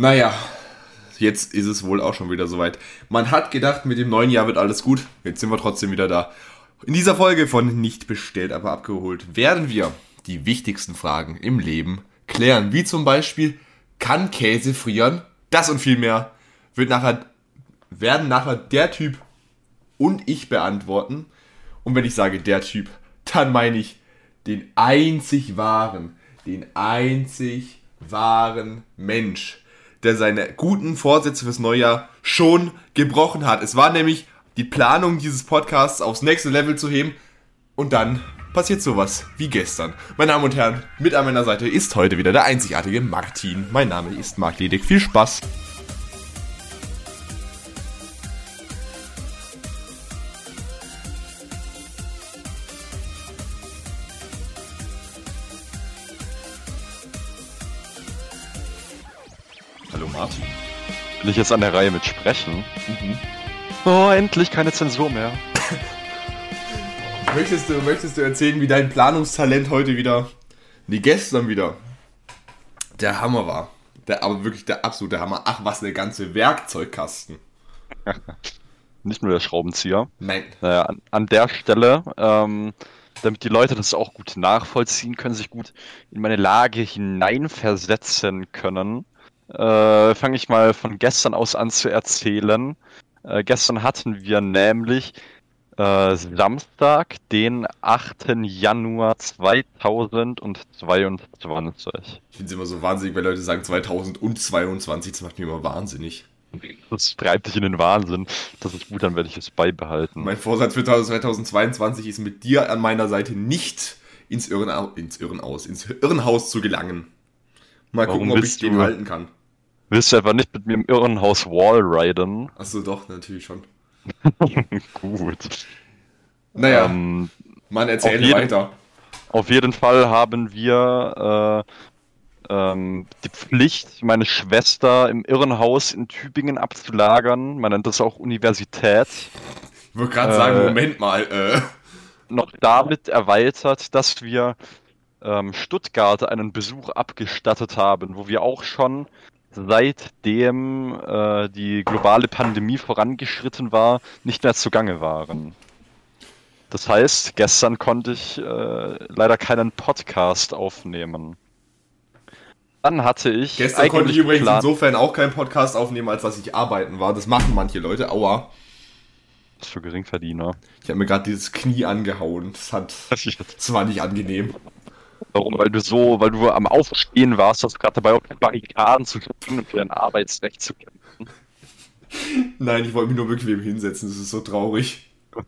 Naja, jetzt ist es wohl auch schon wieder soweit. Man hat gedacht, mit dem neuen Jahr wird alles gut. Jetzt sind wir trotzdem wieder da. In dieser Folge von Nicht bestellt, aber abgeholt werden wir die wichtigsten Fragen im Leben klären. Wie zum Beispiel, kann Käse frieren? Das und viel mehr wird nachher, werden nachher der Typ und ich beantworten. Und wenn ich sage der Typ, dann meine ich den einzig wahren, den einzig wahren Mensch, der seine guten Vorsätze fürs Neujahr schon gebrochen hat. Es war nämlich die Planung dieses Podcasts aufs nächste Level zu heben und dann passiert sowas wie gestern. Meine Damen und Herren, mit an meiner Seite ist heute wieder der einzigartige Martin. Mein Name ist Marc Ledig. Viel Spaß! Bin ich jetzt an der Reihe mit Sprechen? Oh, endlich keine Zensur mehr. Möchtest du, möchtest du erzählen, wie dein Planungstalent heute wieder, nee, gestern wieder, der Hammer war? Der, aber wirklich der absolute Hammer. Ach, was eine ganze Werkzeugkasten. Nicht nur der Schraubenzieher. Nein. Naja, an, an der Stelle, ähm, damit die Leute das auch gut nachvollziehen können, sich gut in meine Lage hineinversetzen können, äh, fange ich mal von gestern aus an zu erzählen. Äh, gestern hatten wir nämlich äh, Samstag, den 8. Januar 2022. Ich finde es immer so wahnsinnig, wenn Leute sagen 2022, das macht mich immer wahnsinnig. Das treibt dich in den Wahnsinn. Das ist gut, dann werde ich es beibehalten. Mein Vorsatz für 2022 ist mit dir an meiner Seite nicht ins, Irrenau ins Irrenhaus, ins Irrenhaus zu gelangen. Mal Warum gucken, ob ich den halten kann. Willst du etwa nicht mit mir im Irrenhaus Wall riden? Achso, doch, natürlich schon. Gut. Naja, Ähm, man erzähle auf jeden- weiter. auf jeden Fall haben wir äh, ähm, die Pflicht, meine Schwester im Irrenhaus in Tübingen abzulagern. Man nennt das auch Universität. Ich wollte gerade äh, sagen, Moment mal, äh, Noch damit erweitert, dass wir ähm, Stuttgart einen Besuch abgestattet haben, wo wir auch schon seitdem äh, die globale Pandemie vorangeschritten war, nicht mehr zugange waren. Das heißt, gestern konnte ich äh, leider keinen Podcast aufnehmen. Dann hatte ich gestern konnte ich übrigens geplant- insofern auch keinen Podcast aufnehmen, als dass ich arbeiten war. Das machen manche Leute, aua. Was für Geringverdiener. Ich habe mir gerade dieses Knie angehauen. Das hat, das war nicht angenehm. Warum? Weil du so, weil du am Aufstehen warst, hast du gerade dabei auf die Barrikaden zu kämpfen und für dein Arbeitsrecht zu kämpfen. Nein, ich wollte mich nur bequem hinsetzen. Das ist so traurig.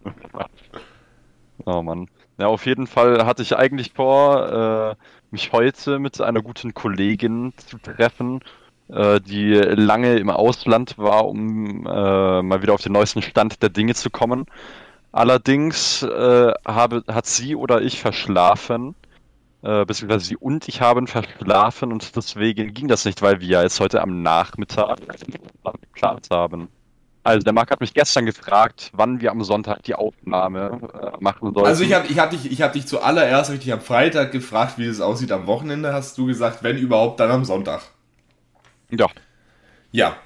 Oh Mann. Ja, auf jeden Fall hatte ich eigentlich vor, äh, mich heute mit einer guten Kollegin zu treffen, äh, die lange im Ausland war, um äh, mal wieder auf den neuesten Stand der Dinge zu kommen. Allerdings äh, habe, hat sie oder ich verschlafen, äh, beziehungsweise sie und ich haben verschlafen und deswegen ging das nicht, weil wir ja jetzt heute am Nachmittag geplant haben. Also der Marc hat mich gestern gefragt, wann wir am Sonntag die Aufnahme äh, machen sollten. Also ich habe ich hab dich, ich hab dich zuallererst richtig am Freitag gefragt, wie es aussieht am Wochenende. Hast du gesagt, wenn überhaupt, dann am Sonntag. ja, Ja.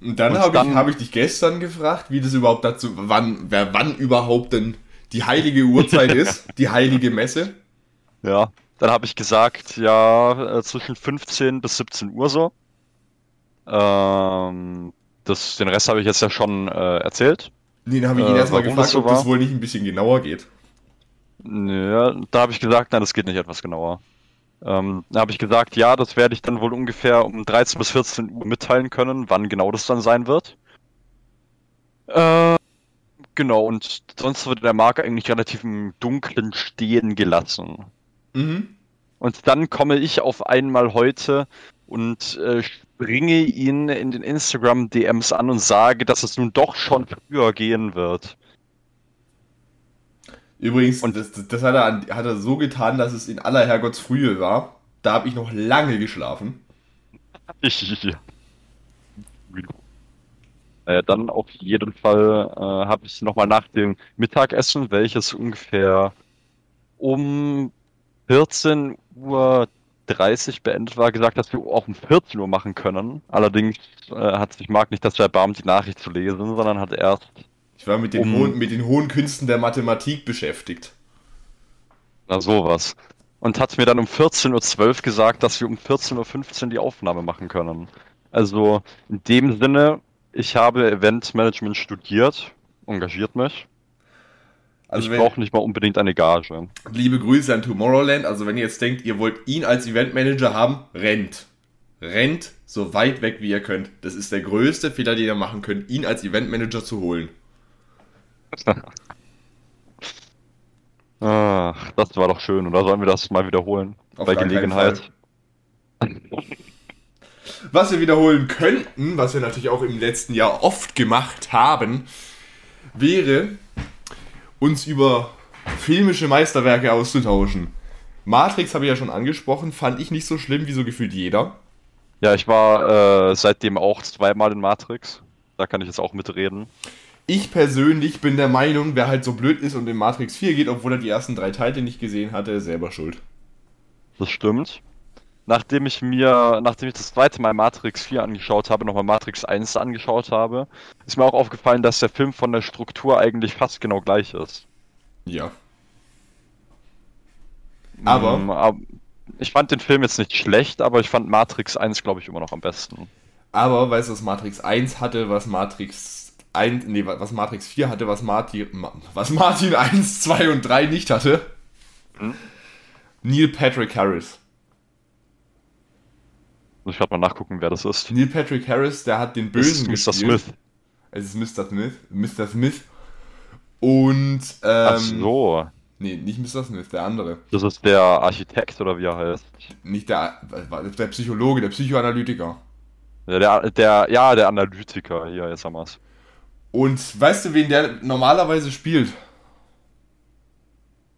Und dann habe ich, hab ich dich gestern gefragt, wie das überhaupt dazu, wann, wer wann überhaupt denn die heilige Uhrzeit ist, die heilige Messe. Ja. Dann habe ich gesagt, ja, äh, zwischen 15 bis 17 Uhr so. Ähm, das, den Rest habe ich jetzt ja schon äh, erzählt. Nee, dann habe ich ihn Äh, erstmal gefragt, so ob das wohl nicht ein bisschen genauer geht. Ja, da habe ich gesagt, nein, das geht nicht etwas genauer. Ähm, da habe ich gesagt, ja, das werde ich dann wohl ungefähr um 13 bis 14 Uhr mitteilen können, wann genau das dann sein wird. Äh, genau, und sonst wird der Marker eigentlich relativ im Dunkeln stehen gelassen. Mhm. Und dann komme ich auf einmal heute und äh, springe ihn in den Instagram-DMs an und sage, dass es nun doch schon früher gehen wird. Übrigens, Und- das, das, hat, er, hat er so getan, dass es in aller Herrgottsfrühe war. Da habe ich noch lange geschlafen. Ich. Äh, dann auf jeden Fall äh, habe ich nochmal nach dem Mittagessen, welches ungefähr um 14 Uhr 12.30 beendet war, gesagt, dass wir auch um 14 Uhr machen können. Allerdings äh, hat sich Marc nicht dazu erbarmt, die Nachricht zu lesen, sondern hat erst Ich war mit den, Um- hohen, mit den hohen Künsten der Mathematik beschäftigt. na sowas. Und hat mir dann um 14.12 Uhr gesagt, dass wir um 14.15 Uhr die Aufnahme machen können. Also in dem Sinne, ich habe Eventmanagement studiert, engagiert mich. Also ich brauche nicht mal unbedingt eine Gage. liebe Grüße an Tomorrowland. Also wenn ihr jetzt denkt, ihr wollt ihn als Eventmanager haben, rennt. Rennt so weit weg wie ihr könnt. Das ist der größte Fehler, den ihr machen könnt, ihn als Eventmanager zu holen. Ach, das war doch schön, oder sollen wir das mal wiederholen? Auf Bei Gelegenheit. Was wir wiederholen könnten, was wir natürlich auch im letzten Jahr oft gemacht haben, wäre, uns über filmische Meisterwerke auszutauschen. Matrix habe ich ja schon angesprochen, fand ich nicht so schlimm wie so gefühlt jeder. Ja, ich war äh, seitdem auch zweimal in Matrix. Da kann ich jetzt auch mitreden. Ich persönlich bin der Meinung, wer halt so blöd ist und in Matrix 4 geht, obwohl er die ersten drei Teile nicht gesehen hatte, ist selber schuld. Das stimmt. Nachdem ich mir, nachdem ich das zweite Mal Matrix 4 angeschaut habe, nochmal Matrix 1 angeschaut habe, ist mir auch aufgefallen, dass der Film von der Struktur eigentlich fast genau gleich ist. Ja. Aber- Mm, ab- ich fand den Film jetzt nicht schlecht, aber ich fand Matrix 1, glaube ich, immer noch am besten. Aber weißt du, was Matrix 1 hatte, was Matrix 1, nee, was Matrix 4 hatte, was Martin, was Martin 1, 2 und 3 nicht hatte? Hm? Neil Patrick Harris. Muss ich gerade mal nachgucken, wer das ist. Neil Patrick Harris, der hat den Das ist Bösen Mr. gespielt. Smith. Es ist Mr. Smith. Mr. Smith. Und, ähm, Ach so. nee, nicht Mr. Smith, der andere. Das ist der Architekt oder wie er heißt. Nicht der, der Psychologe, der Psychoanalytiker. Ja, der, der, ja, der Analytiker. Hier, jetzt haben wir's. Und weißt du, wen der normalerweise spielt?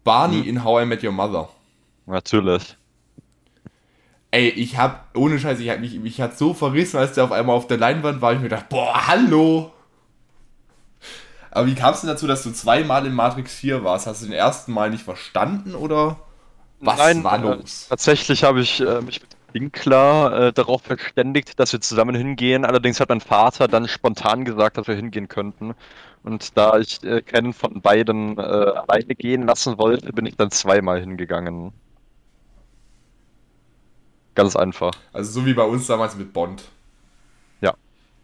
Barney Hm. in How I Met Your Mother. Natürlich. Ey, ich hab, ohne Scheiß, ich hab mich, mich hat so verrissen, als der auf einmal auf der Leinwand war, ich mir gedacht, boah, hallo! Aber wie kam es denn dazu, dass du zweimal in Matrix 4 warst? Hast du den ersten Mal nicht verstanden oder was Nein, war äh, los? Tatsächlich habe ich äh, mich mit Winkler äh, darauf verständigt, dass wir zusammen hingehen. Allerdings hat mein Vater dann spontan gesagt, dass wir hingehen könnten. Und da ich äh, keinen von beiden äh, alleine gehen lassen wollte, bin ich dann zweimal hingegangen. Ganz einfach. Also so wie bei uns damals mit Bond. Ja.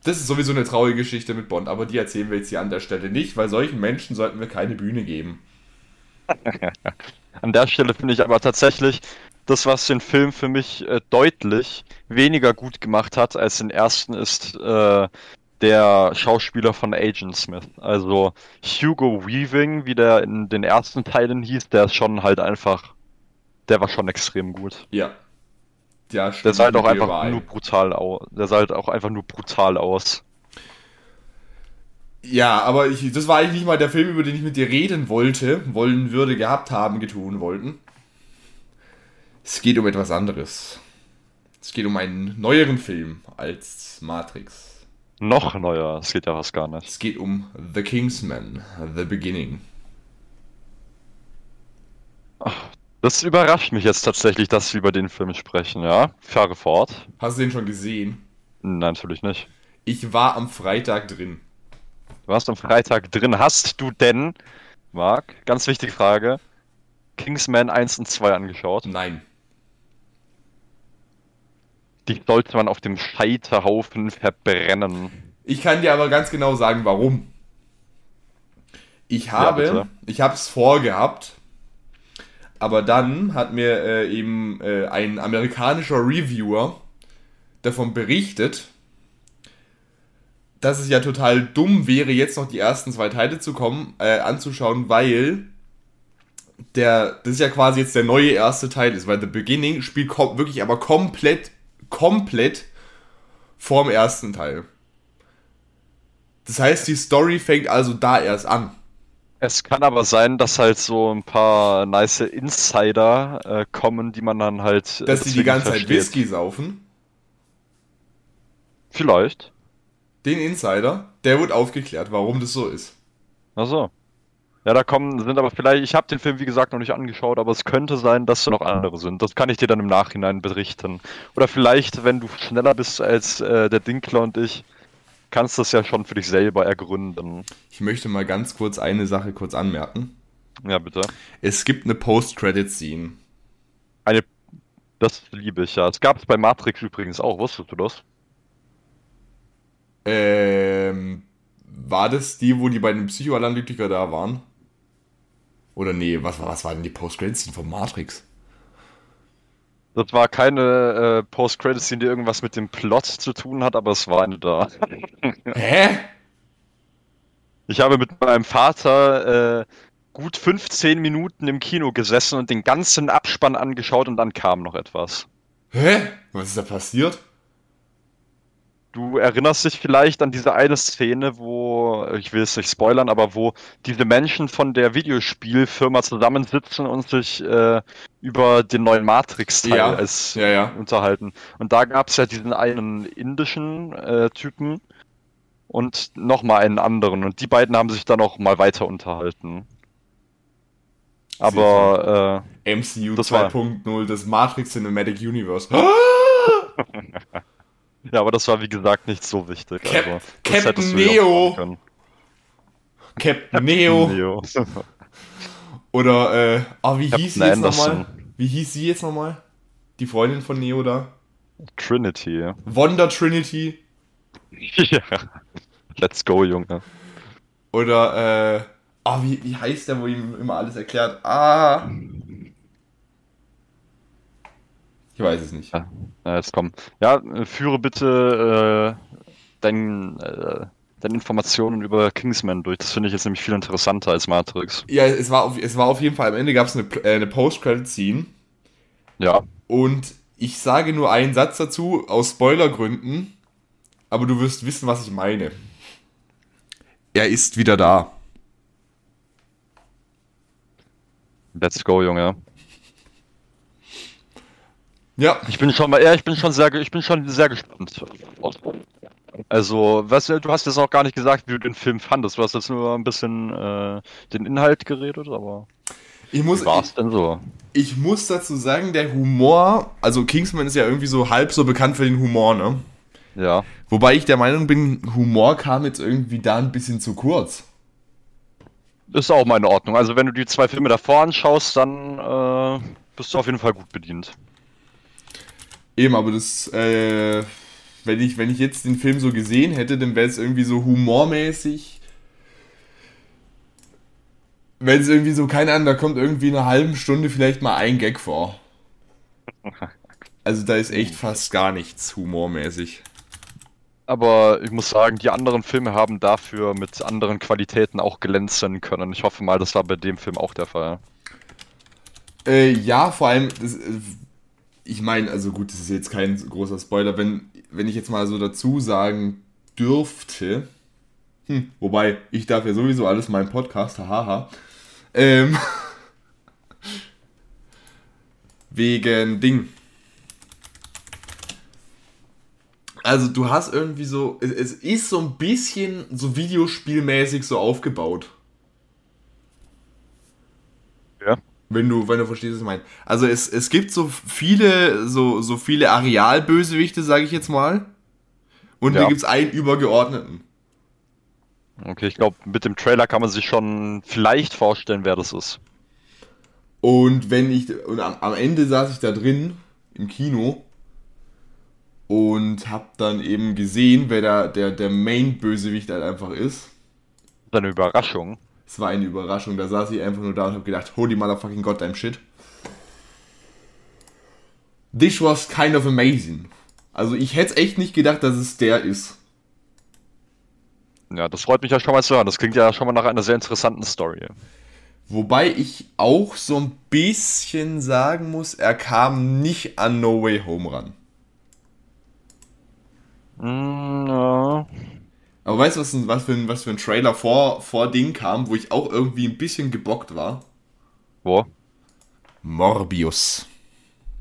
Das ist sowieso eine traurige Geschichte mit Bond, aber die erzählen wir jetzt hier an der Stelle nicht, weil solchen Menschen sollten wir keine Bühne geben. An der Stelle finde ich aber tatsächlich, das, was den Film für mich äh, deutlich weniger gut gemacht hat als den ersten, ist äh, der Schauspieler von Agent Smith. Also Hugo Weaving, wie der in den ersten Teilen hieß, der ist schon halt einfach, der war schon extrem gut. Ja. Ja, Der sah halt auch einfach überein. nur brutal aus. Der sah halt auch einfach nur brutal aus. Ja, aber ich, das war eigentlich nicht mal der Film, über den ich mit dir reden wollte, wollen würde, gehabt haben, getun wollten. Es geht um etwas anderes. Es geht um einen neueren Film als Matrix. Noch neuer, das geht ja fast gar nicht. Es geht um The Kingsman, The Beginning. Das überrascht mich jetzt tatsächlich, dass wir über den Film sprechen, ja? Fahre fort. Hast du den schon gesehen? Nein, natürlich nicht. Ich war am Freitag drin. Du warst am Freitag drin. Hast du denn, Marc, ganz wichtige Frage, Kingsman 1 und 2 angeschaut? Nein. Die sollte man auf dem Scheiterhaufen verbrennen. Ich kann dir aber ganz genau sagen, warum. Ich habe, bitte. ich habe es vorgehabt, aber dann hat mir äh, eben äh, ein amerikanischer Reviewer davon berichtet, dass es ja total dumm wäre, jetzt noch die ersten zwei Teile zu kommen, äh, anzuschauen, weil der, das ist ja quasi jetzt der neue erste Teil ist, weil The Beginning spielt wirklich aber komplett, komplett vorm ersten Teil. Das heißt, die Story fängt also da erst an. Es kann aber sein, dass halt so ein paar nice Insider äh, kommen, die man dann halt. äh, Dass die die ganze Zeit versteht. Whisky saufen. Vielleicht. Den Insider, der wird aufgeklärt, warum das so ist. Achso. Ja, da kommen, sind aber vielleicht, ich habe den Film wie gesagt noch nicht angeschaut, aber es könnte sein, dass da noch andere sind. Das kann ich dir dann im Nachhinein berichten. Oder vielleicht, wenn du schneller bist als äh, der Dinkler und ich, kannst du das ja schon für dich selber ergründen. Ich möchte mal ganz kurz eine Sache kurz anmerken. Ja, bitte. Es gibt eine Post-Credit-Scene. Eine, das liebe ich ja. Es gab es bei Matrix übrigens auch, wusstest du das? Ähm, war das die, wo die bei dem Psychoanalytiker da waren? Oder nee, was, was war denn die Post-Credit-Scene von Matrix? Das war keine äh, Post-Credit-Scene, die irgendwas mit dem Plot zu tun hat, aber es war eine da. Hä? Ich habe mit meinem Vater äh, gut 15 Minuten im Kino gesessen und den ganzen Abspann angeschaut und dann kam noch etwas. Hä? Was ist da passiert? Du erinnerst dich vielleicht an diese eine Szene, wo, ich will es nicht spoilern, aber wo diese Menschen von der Videospielfirma zusammensitzen und sich äh, über den neuen Matrix-Teil Ja, als ja, ja. unterhalten. Und da gab es ja diesen einen indischen äh, Typen und nochmal einen anderen. Und die beiden haben sich dann auch mal weiter unterhalten. Aber MCU Das war- 2.0, das Matrix Cinematic Universe. ja, aber das war wie gesagt nicht so wichtig. Cap- also, Captain auch Neo. Captain Neo. Neo. Oder, äh, ah, wie hieß sie Captain jetzt nochmal? Wie hieß sie jetzt nochmal? Die Freundin von Neo da? Trinity. Wanda Trinity? ja. Let's go, Junge. Oder, äh, ah, wie, wie heißt der, wo ihm immer alles erklärt? Ah. Ich weiß es nicht. Ja, jetzt komm. Ja, äh, führe bitte äh, dein, äh, deine Informationen über Kingsman durch. Das finde ich jetzt nämlich viel interessanter als Matrix. Ja, es war auf, es war auf jeden Fall, am Ende gab es eine, äh, eine Post-Credit-Scene Ja. und ich sage nur einen Satz dazu, aus Spoilergründen, aber du wirst wissen, was ich meine. Er ist wieder da. Let's go, Junge. Ja, Ich bin schon mal, ja, ich bin schon sehr, ich bin schon sehr gespannt. Also, was, du hast jetzt auch gar nicht gesagt, wie du den Film fandest. Du hast jetzt nur ein bisschen äh, den Inhalt geredet, aber ich muss, wie war's denn so? ich muss dazu sagen, der Humor, also Kingsman ist ja irgendwie so halb so bekannt für den Humor, ne? Ja. Wobei ich der Meinung bin, Humor kam jetzt irgendwie da ein bisschen zu kurz. Ist auch mal in Ordnung. Also, wenn du die zwei Filme davor anschaust, dann äh, bist du auf jeden Fall gut bedient. Eben, aber das, äh, wenn ich, wenn ich jetzt den Film so gesehen hätte, dann wäre es irgendwie so humormäßig. Wenn es irgendwie so, keine Ahnung, da kommt irgendwie in einer halben Stunde vielleicht mal ein Gag vor. Also da ist echt fast gar nichts humormäßig. Aber ich muss sagen, die anderen Filme haben dafür mit anderen Qualitäten auch glänzen können. Ich hoffe mal, das war bei dem Film auch der Fall. Äh, ja, vor allem, das, äh, ich meine, also gut, das ist jetzt kein großer Spoiler, wenn, wenn ich jetzt mal so dazu sagen dürfte, hm, wobei, ich darf ja sowieso alles in meinem Podcast, hahaha, ähm, wegen Ding. Also du hast irgendwie so, es, es ist so ein bisschen so videospielmäßig so aufgebaut. Ja. Wenn du, wenn du verstehst, was ich meine. Also es, es gibt so viele, so, so viele Arealbösewichte, sage ich jetzt mal. Und Ja. hier gibt es einen übergeordneten. Okay, ich glaube, mit dem Trailer kann man sich schon vielleicht vorstellen, wer das ist. Und wenn ich, und am, am Ende saß ich da drin, im Kino, und hab dann eben gesehen, wer da der, der Main-Bösewicht halt einfach ist. Das ist eine Überraschung. Es war eine Überraschung, da saß ich einfach nur da und hab gedacht, holy motherfucking goddamn shit. This was kind of amazing. Also ich hätte echt nicht gedacht, dass es der ist. Ja, das freut mich ja schon mal zu hören. Das klingt ja schon mal nach einer sehr interessanten Story. Wobei ich auch so ein bisschen sagen muss, er kam nicht an No Way Home ran. Mm, ja. Aber weißt du, was, was, für ein, was für ein Trailer vor, vor Ding kam, wo ich auch irgendwie ein bisschen gebockt war? Wo? Morbius.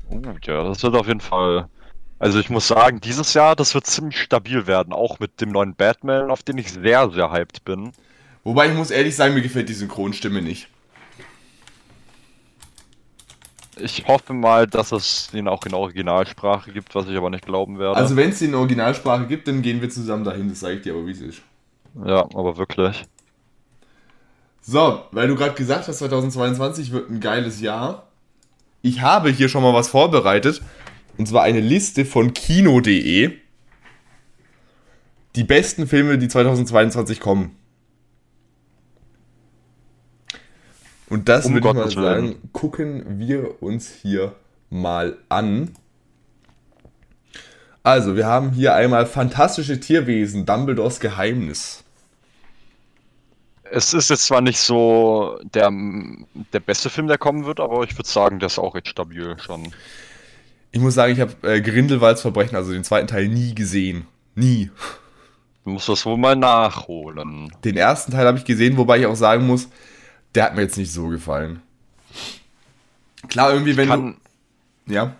Uh, ja, das wird auf jeden Fall. Also ich muss sagen, dieses Jahr, das wird ziemlich stabil werden, auch mit dem neuen Batman, auf den ich sehr, sehr hyped bin. Wobei ich muss ehrlich sagen, mir gefällt die Synchronstimme nicht. Ich hoffe mal, dass es den auch in Originalsprache gibt, was ich aber nicht glauben werde. Also wenn es den in Originalsprache gibt, dann gehen wir zusammen dahin, das sage ich dir aber, wie es ist. ja, aber wirklich. So, weil du gerade gesagt hast, 2022 wird ein geiles Jahr. Ich habe hier schon mal was vorbereitet. Und zwar eine Liste von kino.de. Die besten Filme, die 2022 kommen. Und das Um würde ich mal sagen, gucken wir uns hier mal an. Also, wir haben hier einmal Fantastische Tierwesen, Dumbledores Geheimnis. Es ist jetzt zwar nicht so der, der beste Film, der kommen wird, aber ich würde sagen, der ist auch recht stabil schon. Ich muss sagen, ich habe äh, Grindelwalds Verbrechen, also den zweiten Teil, nie gesehen. Nie. Du musst das wohl mal nachholen. Den ersten Teil habe ich gesehen, wobei ich auch sagen muss, der hat mir jetzt nicht so gefallen. Klar, irgendwie, wenn Kann, du. Ja.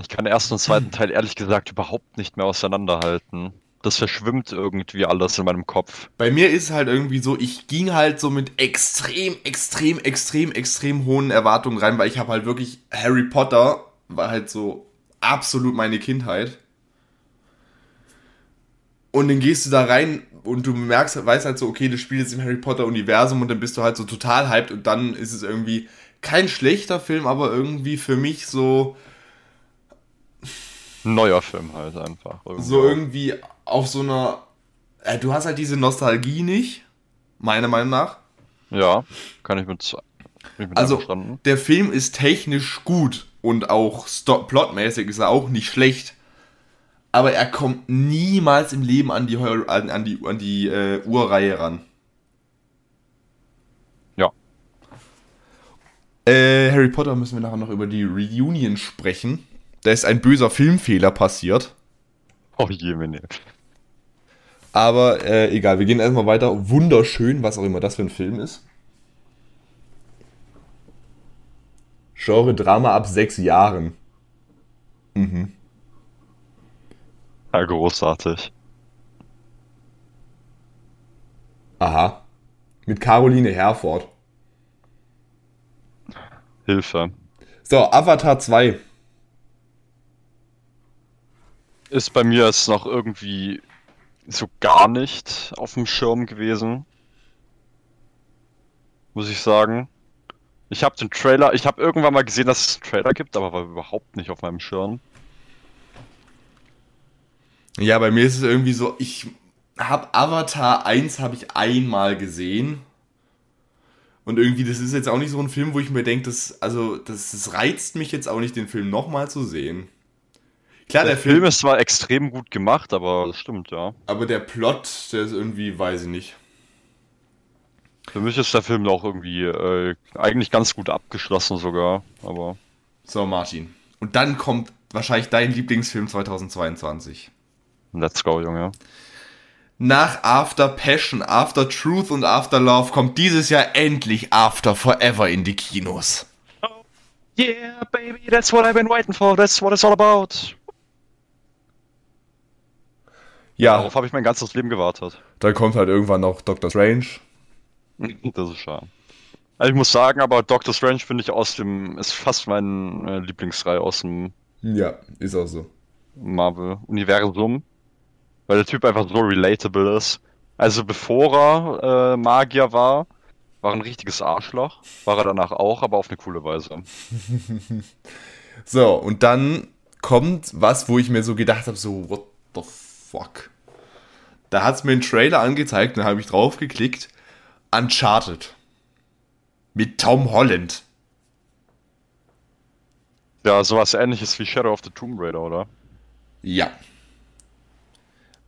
ich kann den ersten und zweiten Teil ehrlich gesagt überhaupt nicht mehr auseinanderhalten. Das verschwimmt irgendwie alles in meinem Kopf. Bei mir ist es halt irgendwie so, ich ging halt so mit extrem, extrem, extrem, extrem hohen Erwartungen rein, weil ich habe halt wirklich Harry Potter war halt so absolut meine Kindheit. Und dann gehst du da rein und du merkst, weißt halt so, okay, das spielt jetzt im Harry Potter Universum und dann bist du halt so total hyped und dann ist es irgendwie kein schlechter Film, aber irgendwie für mich so neuer Film halt einfach. irgendwie. so irgendwie auf so einer äh, du hast halt diese Nostalgie nicht, meiner Meinung nach. Ja, kann ich mit, ich mit Also, der Film ist technisch gut und auch plotmäßig ist er auch nicht schlecht. Aber er kommt niemals im Leben an die, Hor- an, an die, an die äh, Urreihe ran. Ja. Äh, Harry Potter müssen wir nachher noch über die Reunion sprechen. Da ist ein böser Filmfehler passiert. Oh je, meine. Aber äh, egal, wir gehen erstmal weiter. Wunderschön, was auch immer das für ein Film ist. Genre Drama ab sechs Jahren. Mhm. Ja, großartig. Aha. Mit Caroline Herford. Hilfe. So, Avatar 2. Ist bei mir jetzt noch irgendwie so gar nicht auf dem Schirm gewesen. Muss ich sagen. Ich habe den Trailer, ich habe irgendwann mal gesehen, dass es einen Trailer gibt, aber war überhaupt nicht auf meinem Schirm. Ja, bei mir ist es irgendwie so, ich habe Avatar 1 habe ich einmal gesehen. Und irgendwie, das ist jetzt auch nicht so ein Film, wo ich mir denke, das, also, das, das reizt mich jetzt auch nicht, den Film nochmal zu sehen. Klar, Der, der, Film Film, ist zwar extrem gut gemacht, aber das stimmt, ja. aber der Plot, der ist irgendwie, weiß ich nicht. Für mich ist der Film auch irgendwie äh, eigentlich ganz gut abgeschlossen sogar, aber So, Martin. Und dann kommt wahrscheinlich dein Lieblingsfilm 2022. let's go, Junge. Nach After Passion, After Truth und After Love kommt dieses Jahr endlich After Forever in die Kinos. Yeah, baby, that's what I've been waiting for, that's what it's all about. Ja, Darauf habe ich mein ganzes Leben gewartet. dann kommt halt irgendwann noch Doctor Strange. Das ist schade. Also ich muss sagen, aber Doctor Strange finde ich aus dem, ist fast mein äh, Lieblingsreihe aus dem Ja, ist auch so. Marvel-Universum. Weil der Typ einfach so relatable ist. Also bevor er äh, Magier war, war ein richtiges Arschloch. War er danach auch, aber auf eine coole Weise. So, und dann kommt was, wo ich mir so gedacht habe, so, what the fuck? Da hat es mir einen Trailer angezeigt, dann habe ich draufgeklickt. Uncharted. Mit Tom Holland. Ja, sowas ähnliches wie Shadow of the Tomb Raider, oder? Ja.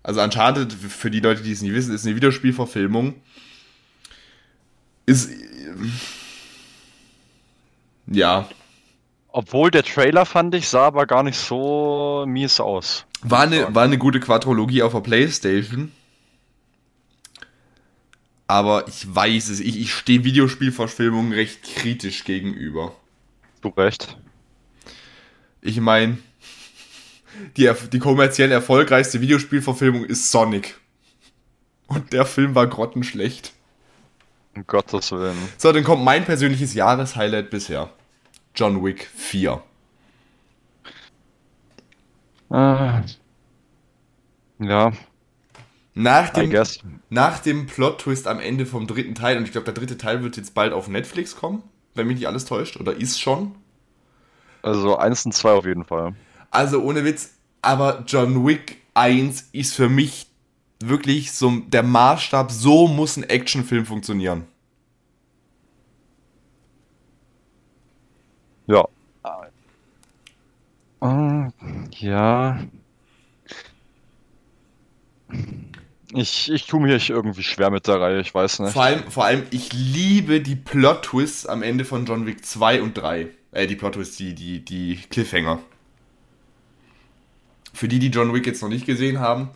Also Uncharted, für die Leute, die es nicht wissen, ist eine Videospielverfilmung. Ist. Ja. Obwohl der Trailer fand ich, sah aber gar nicht so mies aus. War eine, war eine gute Quadrologie auf der Playstation. Aber ich weiß es, ich, ich stehe Videospielverfilmungen recht kritisch gegenüber. Du recht. Ich meine, die, die kommerziell erfolgreichste Videospielverfilmung ist Sonic. Und der Film war grottenschlecht. Um Gottes Willen. So, dann kommt mein persönliches Jahreshighlight bisher. John Wick 4. Äh, ja, Nach dem, nach dem Plot-Twist am Ende vom dritten Teil, und ich glaube, der dritte Teil wird jetzt bald auf Netflix kommen, wenn mich nicht alles täuscht, oder ist schon. Also eins und zwei auf jeden Fall. Also ohne Witz, aber John Wick 1 ist für mich wirklich so der Maßstab, so muss ein Actionfilm funktionieren. Ja. Äh, ja. Ich, ich tue mich irgendwie schwer mit der Reihe, ich weiß nicht. Vor allem, vor allem, ich liebe die Plot-Twists am Ende von John Wick 2 und 3. Äh, die Plot-Twists, die, die, die Cliffhanger. Für die, die John Wick jetzt noch nicht gesehen haben,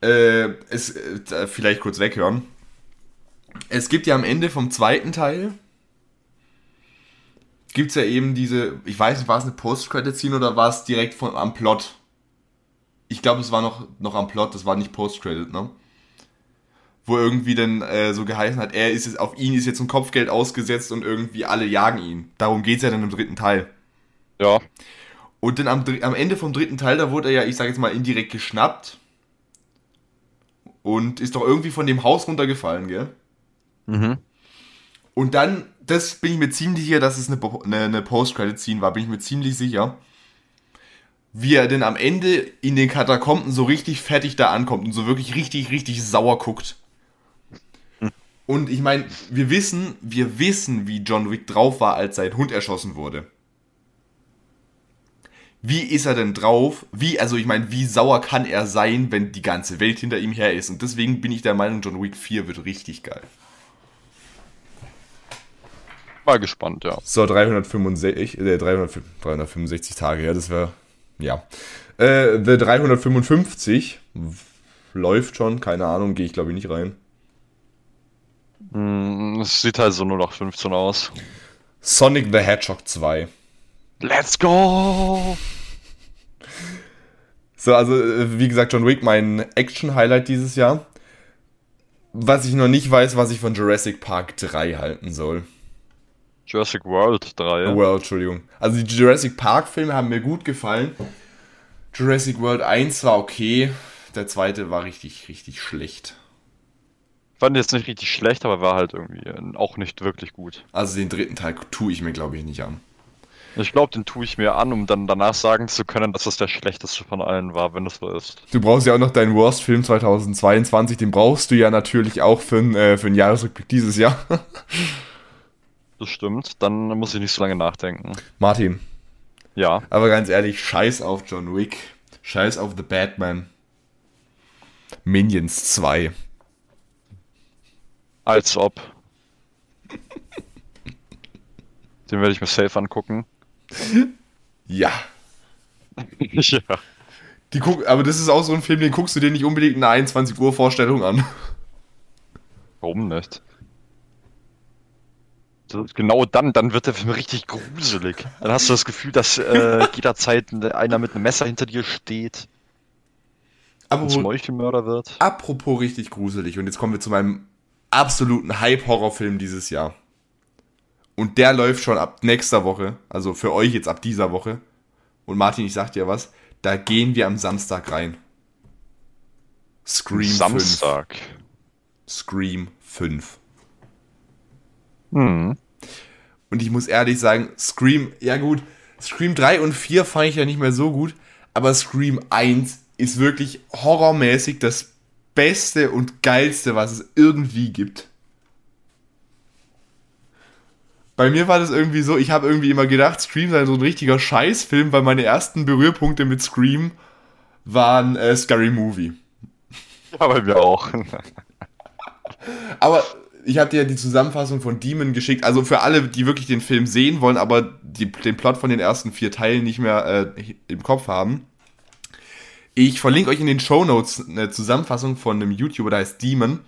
äh, es, äh, vielleicht kurz weghören. Es gibt ja am Ende vom zweiten Teil, gibt es ja eben diese, ich weiß nicht, war es eine Post-Credit-Scene oder war es direkt von, am Plot? Ich glaube, es war noch, noch am Plot, das war nicht Post-Credit, ne? Wo irgendwie dann äh, so geheißen hat, er ist jetzt, auf ihn ist jetzt ein Kopfgeld ausgesetzt und irgendwie alle jagen ihn. Darum geht's ja dann im dritten Teil. Ja. Und dann am, am Ende vom dritten Teil, da wurde er ja, ich sage jetzt mal, indirekt geschnappt. Und ist doch irgendwie von dem Haus runtergefallen, gell? Mhm. Und dann, das bin ich mir ziemlich sicher, dass es eine, eine, eine Post-Credit-Scene war, bin ich mir ziemlich sicher. Wie er denn am Ende in den Katakomben so richtig fertig da ankommt und so wirklich richtig, richtig sauer guckt. Und ich meine, wir wissen, wir wissen, wie John Wick drauf war, als sein Hund erschossen wurde. Wie ist er denn drauf? Wie, also ich meine, wie sauer kann er sein, wenn die ganze Welt hinter ihm her ist? Und deswegen bin ich der Meinung, John Wick 4 wird richtig geil. Mal gespannt, ja. So, 365, äh, 300, 365 Tage, ja, das wäre, ja. Äh, The 355 läuft schon, keine Ahnung, gehe ich glaube ich nicht rein. Mm, Es sieht halt so nur noch 15 aus. Sonic the Hedgehog 2. Let's go! So, also, äh, wie gesagt, John Wick, mein Action-Highlight dieses Jahr. Was ich noch nicht weiß, was ich von Jurassic Park 3 halten soll. Jurassic World 3. World, Entschuldigung. Also die Jurassic Park-Filme haben mir gut gefallen. Jurassic World 1 war okay. Der zweite war richtig, richtig schlecht. Fand jetzt nicht richtig schlecht, aber war halt irgendwie äh, auch nicht wirklich gut. Also den dritten Teil tue ich mir, glaube ich, nicht an. Ich glaube, den tue ich mir an, um dann danach sagen zu können, dass das der schlechteste von allen war, wenn das so ist. Du brauchst ja auch noch deinen Worst-Film 2022. Den brauchst du ja natürlich auch für, einen, äh, für einen Jahresrückblick dieses Jahr. Das stimmt, dann muss ich nicht so lange nachdenken. Martin, Ja, aber ganz ehrlich, scheiß auf John Wick. Scheiß auf The Batman. Minions 2. als ob. Den werde ich mir safe angucken. Ja. ja. Die guck, aber das ist auch so ein Film, den guckst du dir nicht unbedingt in einer 21 Uhr Vorstellung an. Warum nicht? Genau dann, dann wird der Film richtig gruselig. Dann hast du das Gefühl, dass äh, jederzeit einer mit einem Messer hinter dir steht und Aber zum Meuchelmörder wird. Apropos richtig gruselig. Und jetzt kommen wir zu meinem absoluten Hype-Horrorfilm dieses Jahr. Und der läuft schon ab nächster Woche. Also für euch jetzt ab dieser Woche. Und Martin, ich sag dir was. Da gehen wir am Samstag rein. Scream 5. Samstag. Scream 5. Hm. Und ich muss ehrlich sagen, Scream, ja gut, Scream 3 und 4 fand ich ja nicht mehr so gut, aber Scream 1 ist wirklich horrormäßig das Beste und Geilste, was es irgendwie gibt. Bei mir war das irgendwie so, ich habe irgendwie immer gedacht, Scream sei so ein richtiger Scheißfilm, weil meine ersten Berührpunkte mit Scream waren äh, Scary Movie. Ja, bei mir auch. Aber ich habe dir die Zusammenfassung von Demon geschickt. Also für alle, die wirklich den Film sehen wollen, aber die, den Plot von den ersten vier Teilen nicht mehr äh, im Kopf haben. Ich verlinke euch in den Show Notes eine Zusammenfassung von einem YouTuber, der heißt Demon.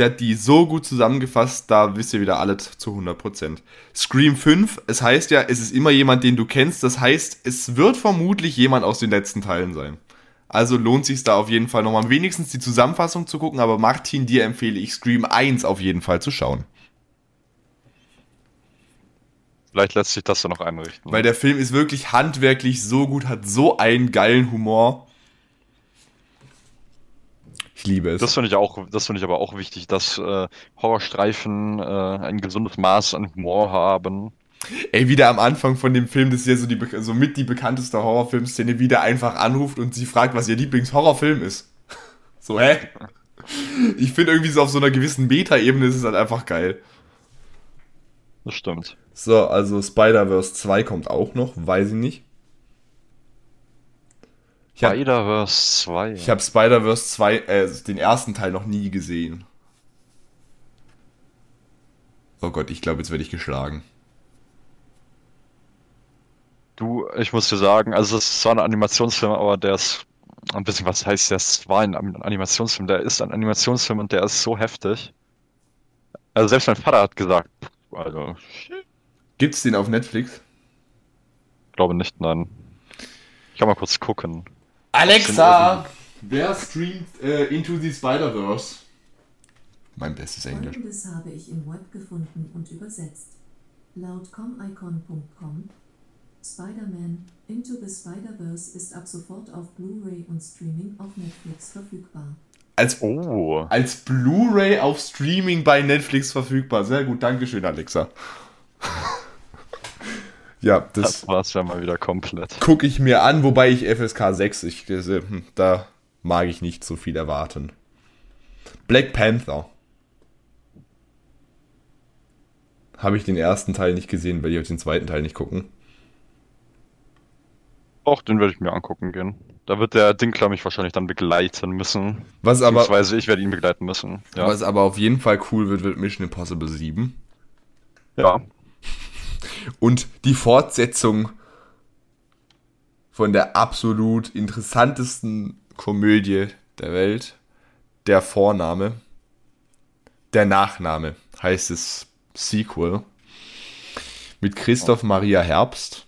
Der hat die so gut zusammengefasst, da wisst ihr wieder alles zu 100%. Scream 5, es heißt ja, es ist immer jemand, den du kennst. Das heißt, es wird vermutlich jemand aus den letzten Teilen sein. Also lohnt sich da auf jeden Fall nochmal wenigstens die Zusammenfassung zu gucken. Aber Martin, dir empfehle ich Scream 1 auf jeden Fall zu schauen. Vielleicht lässt sich das ja noch einrichten. Weil der Film ist wirklich handwerklich so gut, hat so einen geilen Humor. Ich liebe es. Das finde ich auch, das finde ich aber auch wichtig, dass äh, Horrorstreifen äh, ein gesundes Maß an Humor haben. Ey, wieder am Anfang von dem Film, das ist ja so, die, so mit die bekannteste Horrorfilmszene, wie der einfach anruft und sie fragt, was ihr Lieblingshorrorfilm ist. So, hä? Ich finde irgendwie so auf so einer gewissen Meta-Ebene ist es halt einfach geil. Das stimmt. So, also Spider-Verse 2 kommt auch noch, weiß ich nicht. Spider-Verse 2. Ich habe Spider-Verse 2, äh, den ersten Teil noch nie gesehen. Oh Gott, ich glaube, jetzt werde ich geschlagen. Du, ich muss dir sagen, also es ist zwar ein Animationsfilm, aber der ist ein bisschen, was heißt, der ist zwar ein Animationsfilm, der ist ein Animationsfilm und der ist so heftig. Also selbst mein Vater hat gesagt, also, Gibt's den auf Netflix? ich glaube nicht, nein. Ich kann mal kurz gucken. Alexa, wer streamt äh, Into the Spider-Verse? Mein bestes Englisch. Folgendes habe ich im Web gefunden und übersetzt. Laut comicon.com Spider-Man Into the Spider-Verse ist ab sofort auf Blu-ray und Streaming auf Netflix verfügbar. Als, Oh, als Blu-ray auf Streaming bei Netflix verfügbar. Sehr gut, Dankeschön, Alexa. ja, das das war's ja mal wieder komplett. gucke ich mir an, wobei ich FSK 6, ich, äh, hm, da mag ich nicht so viel erwarten. Black Panther. Habe ich den ersten Teil nicht gesehen, weil ich auch den zweiten Teil nicht gucken. Auch den werde ich mir angucken gehen. Da wird der Dinkler mich wahrscheinlich dann begleiten müssen. Was aber, Beziehungsweise ich werde ihn begleiten müssen. Ja. was aber auf jeden Fall cool wird, wird Mission Impossible 7. ja. Und die Fortsetzung von der absolut interessantesten Komödie der Welt. Der Vorname. Der Nachname heißt es Sequel. Mit Christoph Maria Herbst.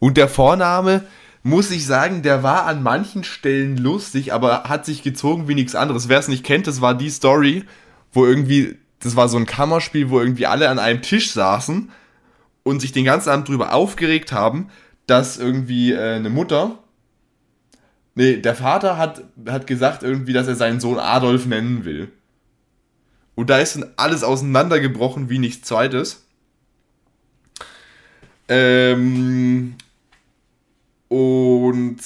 Und der Vorname, muss ich sagen, der war an manchen Stellen lustig, aber hat sich gezogen wie nichts anderes. Wer es nicht kennt, das war die Story, wo irgendwie, das war so ein Kammerspiel, wo irgendwie alle an einem Tisch saßen und sich den ganzen Abend drüber aufgeregt haben, dass irgendwie äh, eine Mutter, nee, der Vater hat, hat gesagt irgendwie, dass er seinen Sohn Adolf nennen will. Und da ist dann alles auseinandergebrochen wie nichts zweites. Ähm, und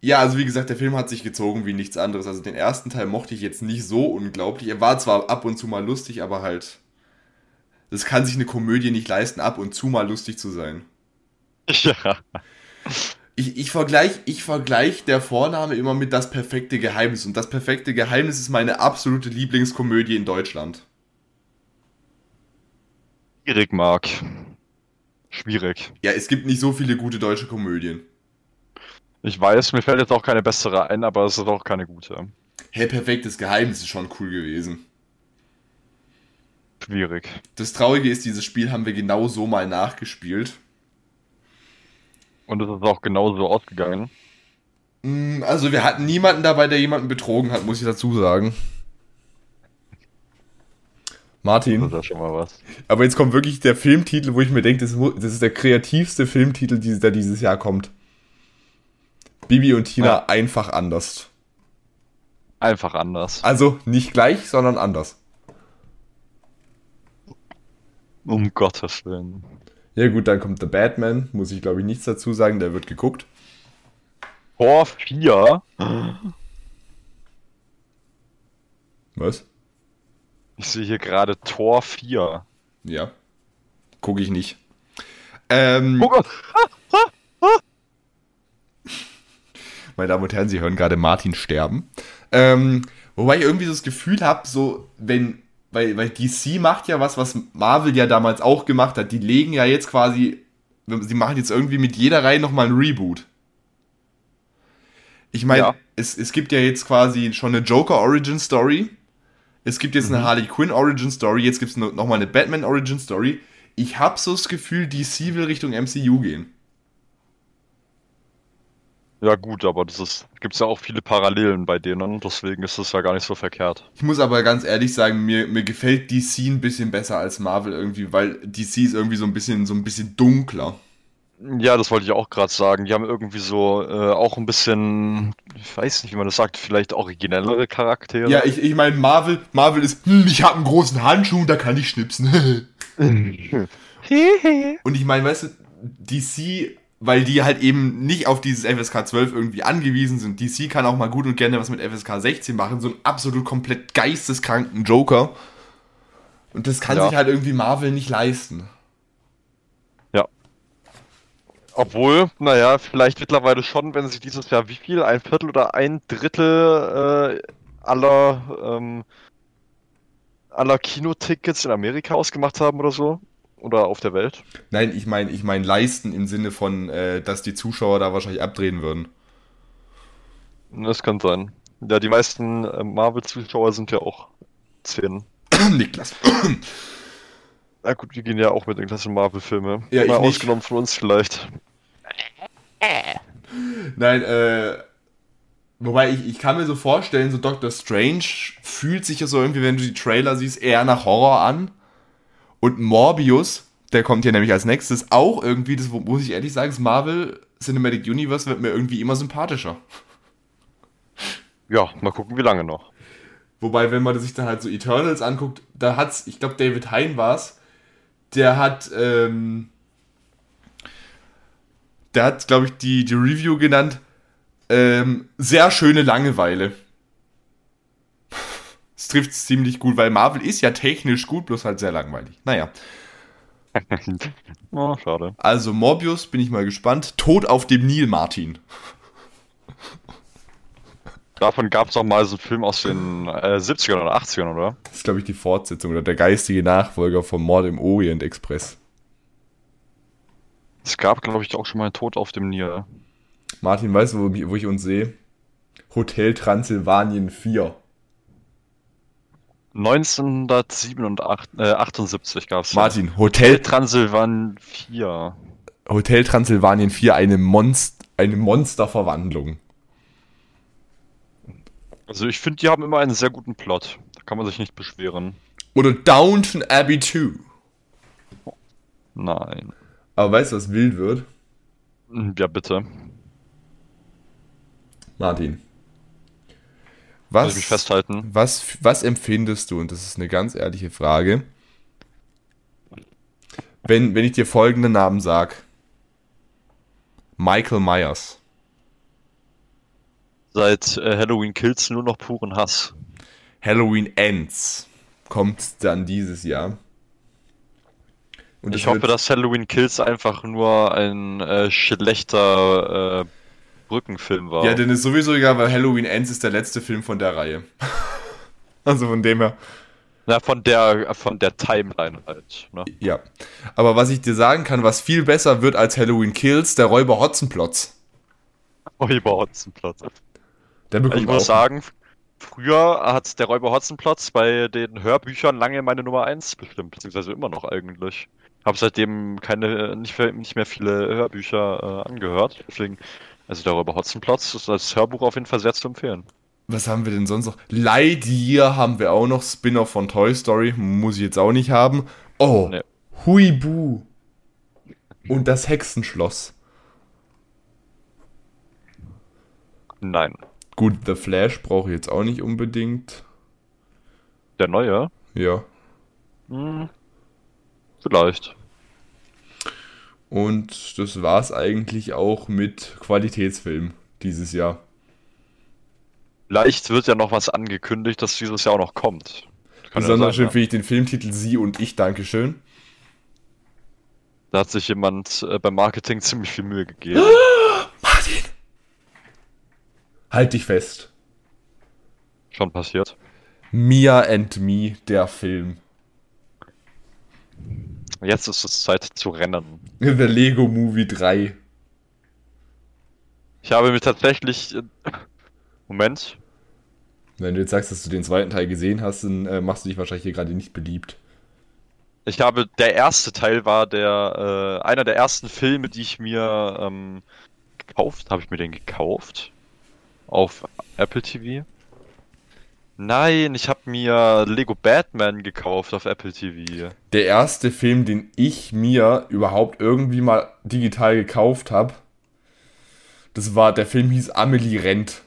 ja, also wie gesagt, der Film hat sich gezogen wie nichts anderes. Also den ersten Teil mochte ich jetzt nicht so unglaublich. Er war zwar ab und zu mal lustig, aber halt. Das kann sich eine Komödie nicht leisten, ab und zu mal lustig zu sein. Ja. Ich, ich vergleiche ich vergleich der Vorname immer mit Das perfekte Geheimnis. Und Das perfekte Geheimnis ist meine absolute Lieblingskomödie in Deutschland. Schwierig, Marc. Schwierig. Ja, es gibt nicht so viele gute deutsche Komödien. Ich weiß, mir fällt jetzt auch keine bessere ein, aber es ist auch keine gute. Hey, perfektes Geheimnis ist schon cool gewesen. Schwierig. Das Traurige ist, dieses Spiel haben wir genau so mal nachgespielt. Und es ist auch genauso ausgegangen. Mm, Also wir hatten niemanden dabei, der jemanden betrogen hat, muss ich dazu sagen. Das Martin, ist ja schon mal was. aber jetzt kommt wirklich der Filmtitel, wo ich mir denke, das, das ist der kreativste Filmtitel, der dieses Jahr kommt. Bibi und Tina Ja. einfach anders. Einfach anders. Also nicht gleich, sondern anders. Um Gottes Willen. Ja gut, dann kommt The Batman, muss ich glaube ich nichts dazu sagen, der wird geguckt. Tor 4. Was? Ich sehe hier gerade Tor 4. Ja. Gucke ich nicht. Ähm, Oh Gott. Meine Damen und Herren, Sie hören gerade Martin sterben. Ähm, wobei ich irgendwie so das Gefühl habe, so, wenn, weil, weil DC macht ja was, was Marvel ja damals auch gemacht hat. Die legen ja jetzt quasi, sie machen jetzt irgendwie mit jeder Reihe nochmal ein Reboot. Ich meine, Ja. es, es gibt ja jetzt quasi schon eine Joker Origin Story. Es gibt jetzt eine Harley Quinn Origin Story. Jetzt gibt es nochmal eine Batman Origin Story. Ich habe so das Gefühl, DC will Richtung MCU gehen. Ja gut, aber das ist, gibt's ja auch viele Parallelen bei denen, deswegen ist das ja gar nicht so verkehrt. Ich muss aber ganz ehrlich sagen, mir, mir gefällt DC ein bisschen besser als Marvel irgendwie, weil DC ist irgendwie so ein bisschen, so ein bisschen dunkler. Ja, das wollte ich auch gerade sagen. Die haben irgendwie so äh, auch ein bisschen, ich weiß nicht, wie man das sagt, vielleicht originellere Charaktere. Ja, ich, ich meine, Marvel, Marvel ist, hm, ich habe einen großen Handschuh, da kann ich schnipsen. Und ich meine, weißt du, DC, weil die halt eben nicht auf dieses FSK 12 irgendwie angewiesen sind. DC kann auch mal gut und gerne was mit FSK 16 machen, so einen absolut komplett geisteskranken Joker. Und das kann Ja. sich halt irgendwie Marvel nicht leisten. Obwohl, naja, vielleicht mittlerweile schon, wenn sie dieses Jahr wie viel? Ein Viertel oder ein Drittel äh, aller, ähm, aller Kinotickets in Amerika ausgemacht haben oder so? Oder auf der Welt? Nein, ich meine, ich meine leisten im Sinne von, äh, dass die Zuschauer da wahrscheinlich abdrehen würden. Das kann sein. Ja, die meisten äh, Marvel-Zuschauer sind ja auch 10. Niklas. Na gut, wir gehen ja auch mit den klassischen Marvel-Filme. Ja, ich Mal ausgenommen von uns vielleicht. Nein, äh. Wobei ich, ich kann mir so vorstellen, so Doctor Strange fühlt sich ja so irgendwie, wenn du die Trailer siehst, eher nach Horror an. Und Morbius, der kommt hier nämlich als nächstes, auch irgendwie, das muss ich ehrlich sagen, das Marvel Cinematic Universe wird mir irgendwie immer sympathischer. Ja, mal gucken, wie lange noch. Wobei, wenn man sich dann halt so Eternals anguckt, da hat's, ich glaube, David Hein war's, der hat, ähm, der hat, glaube ich, die, die Review genannt, ähm, sehr schöne Langeweile. Es trifft ziemlich gut, weil Marvel ist ja technisch gut, bloß halt sehr langweilig. Naja, oh, schade. also Morbius, bin ich mal gespannt. Tod auf dem Nil, Martin. Davon gab es auch mal so einen Film aus den äh, 70ern oder 80ern, oder? Das ist, glaube ich, die Fortsetzung oder der geistige Nachfolger vom Mord im Orient Express. Es gab, glaube ich, auch schon mal einen Tod auf dem Nil. Martin, weißt du, wo, wo ich uns sehe? Hotel Transsilvanien 4. 1978 gab es. Martin, Hotel, Transylvan 4. Hotel Transsilvanien 4, eine, Monst eine Monsterverwandlung. Also ich finde, die haben immer einen sehr guten Plot. Da kann man sich nicht beschweren. Oder Downton Abbey 2. Nein. Aber weißt du, was wild wird? Hm, Ja, bitte. Martin. Was, ich mich festhalten? was, was empfindest du, und das ist eine ganz ehrliche Frage, wenn, wenn ich dir folgenden Namen sag? Michael Myers. Seit äh, Halloween Kills nur noch puren Hass. Halloween Ends kommt dann dieses Jahr. Und Ich hoffe, dass Halloween Kills einfach nur ein äh, schlechter äh, Brückenfilm war. Ja, denn ist sowieso egal, weil Halloween Ends ist der letzte Film von der Reihe. also von dem her. Na, von der von der Timeline halt. Ne? Ja. Aber was ich dir sagen kann, was viel besser wird als Halloween Kills, der Räuber Hotzenplotz. Oliver Hotzenplotz. Der bekommt Ich muss auch- sagen, früher hat der Räuber Hotzenplotz bei den Hörbüchern lange meine Nummer 1 bestimmt, beziehungsweise immer noch eigentlich. Habe seitdem keine, nicht mehr, nicht mehr viele Hörbücher äh, angehört. Deswegen, also der Räuber Hotzenplotz ist als Hörbuch auf jeden Fall sehr zu empfehlen. Was haben wir denn sonst noch? Lightyear haben wir auch noch. Spin-off von Toy Story. Muss ich jetzt auch nicht haben. Oh, Nee. Huibu. Und das Hexenschloss. Nein. Gut, The Flash brauche ich jetzt auch nicht unbedingt. Der neue? Ja. Hm, vielleicht. Und das war's eigentlich auch mit Qualitätsfilm dieses Jahr. Vielleicht wird ja noch was angekündigt, das dieses Jahr auch noch kommt. Kann Besonders schön finde ich den Filmtitel Sie und ich, Dankeschön. Da hat sich jemand äh, beim Marketing ziemlich viel Mühe gegeben. Martin! Halt dich fest. Schon passiert. Mia and Me, der Film. Jetzt ist es Zeit zu rennen. The Lego Movie 3. Ich habe mir tatsächlich. äh, Moment. Wenn du jetzt sagst, dass du den zweiten Teil gesehen hast, dann äh, machst du dich wahrscheinlich hier gerade nicht beliebt. Ich habe. Der erste Teil war der. Äh, einer der ersten Filme, die ich mir ähm, gekauft? Habe ich mir den gekauft? Auf Apple TV? Nein, ich habe mir Lego Batman gekauft auf Apple TV. Der erste Film, den ich mir überhaupt irgendwie mal digital gekauft habe, das war, der Film hieß Amelie rennt.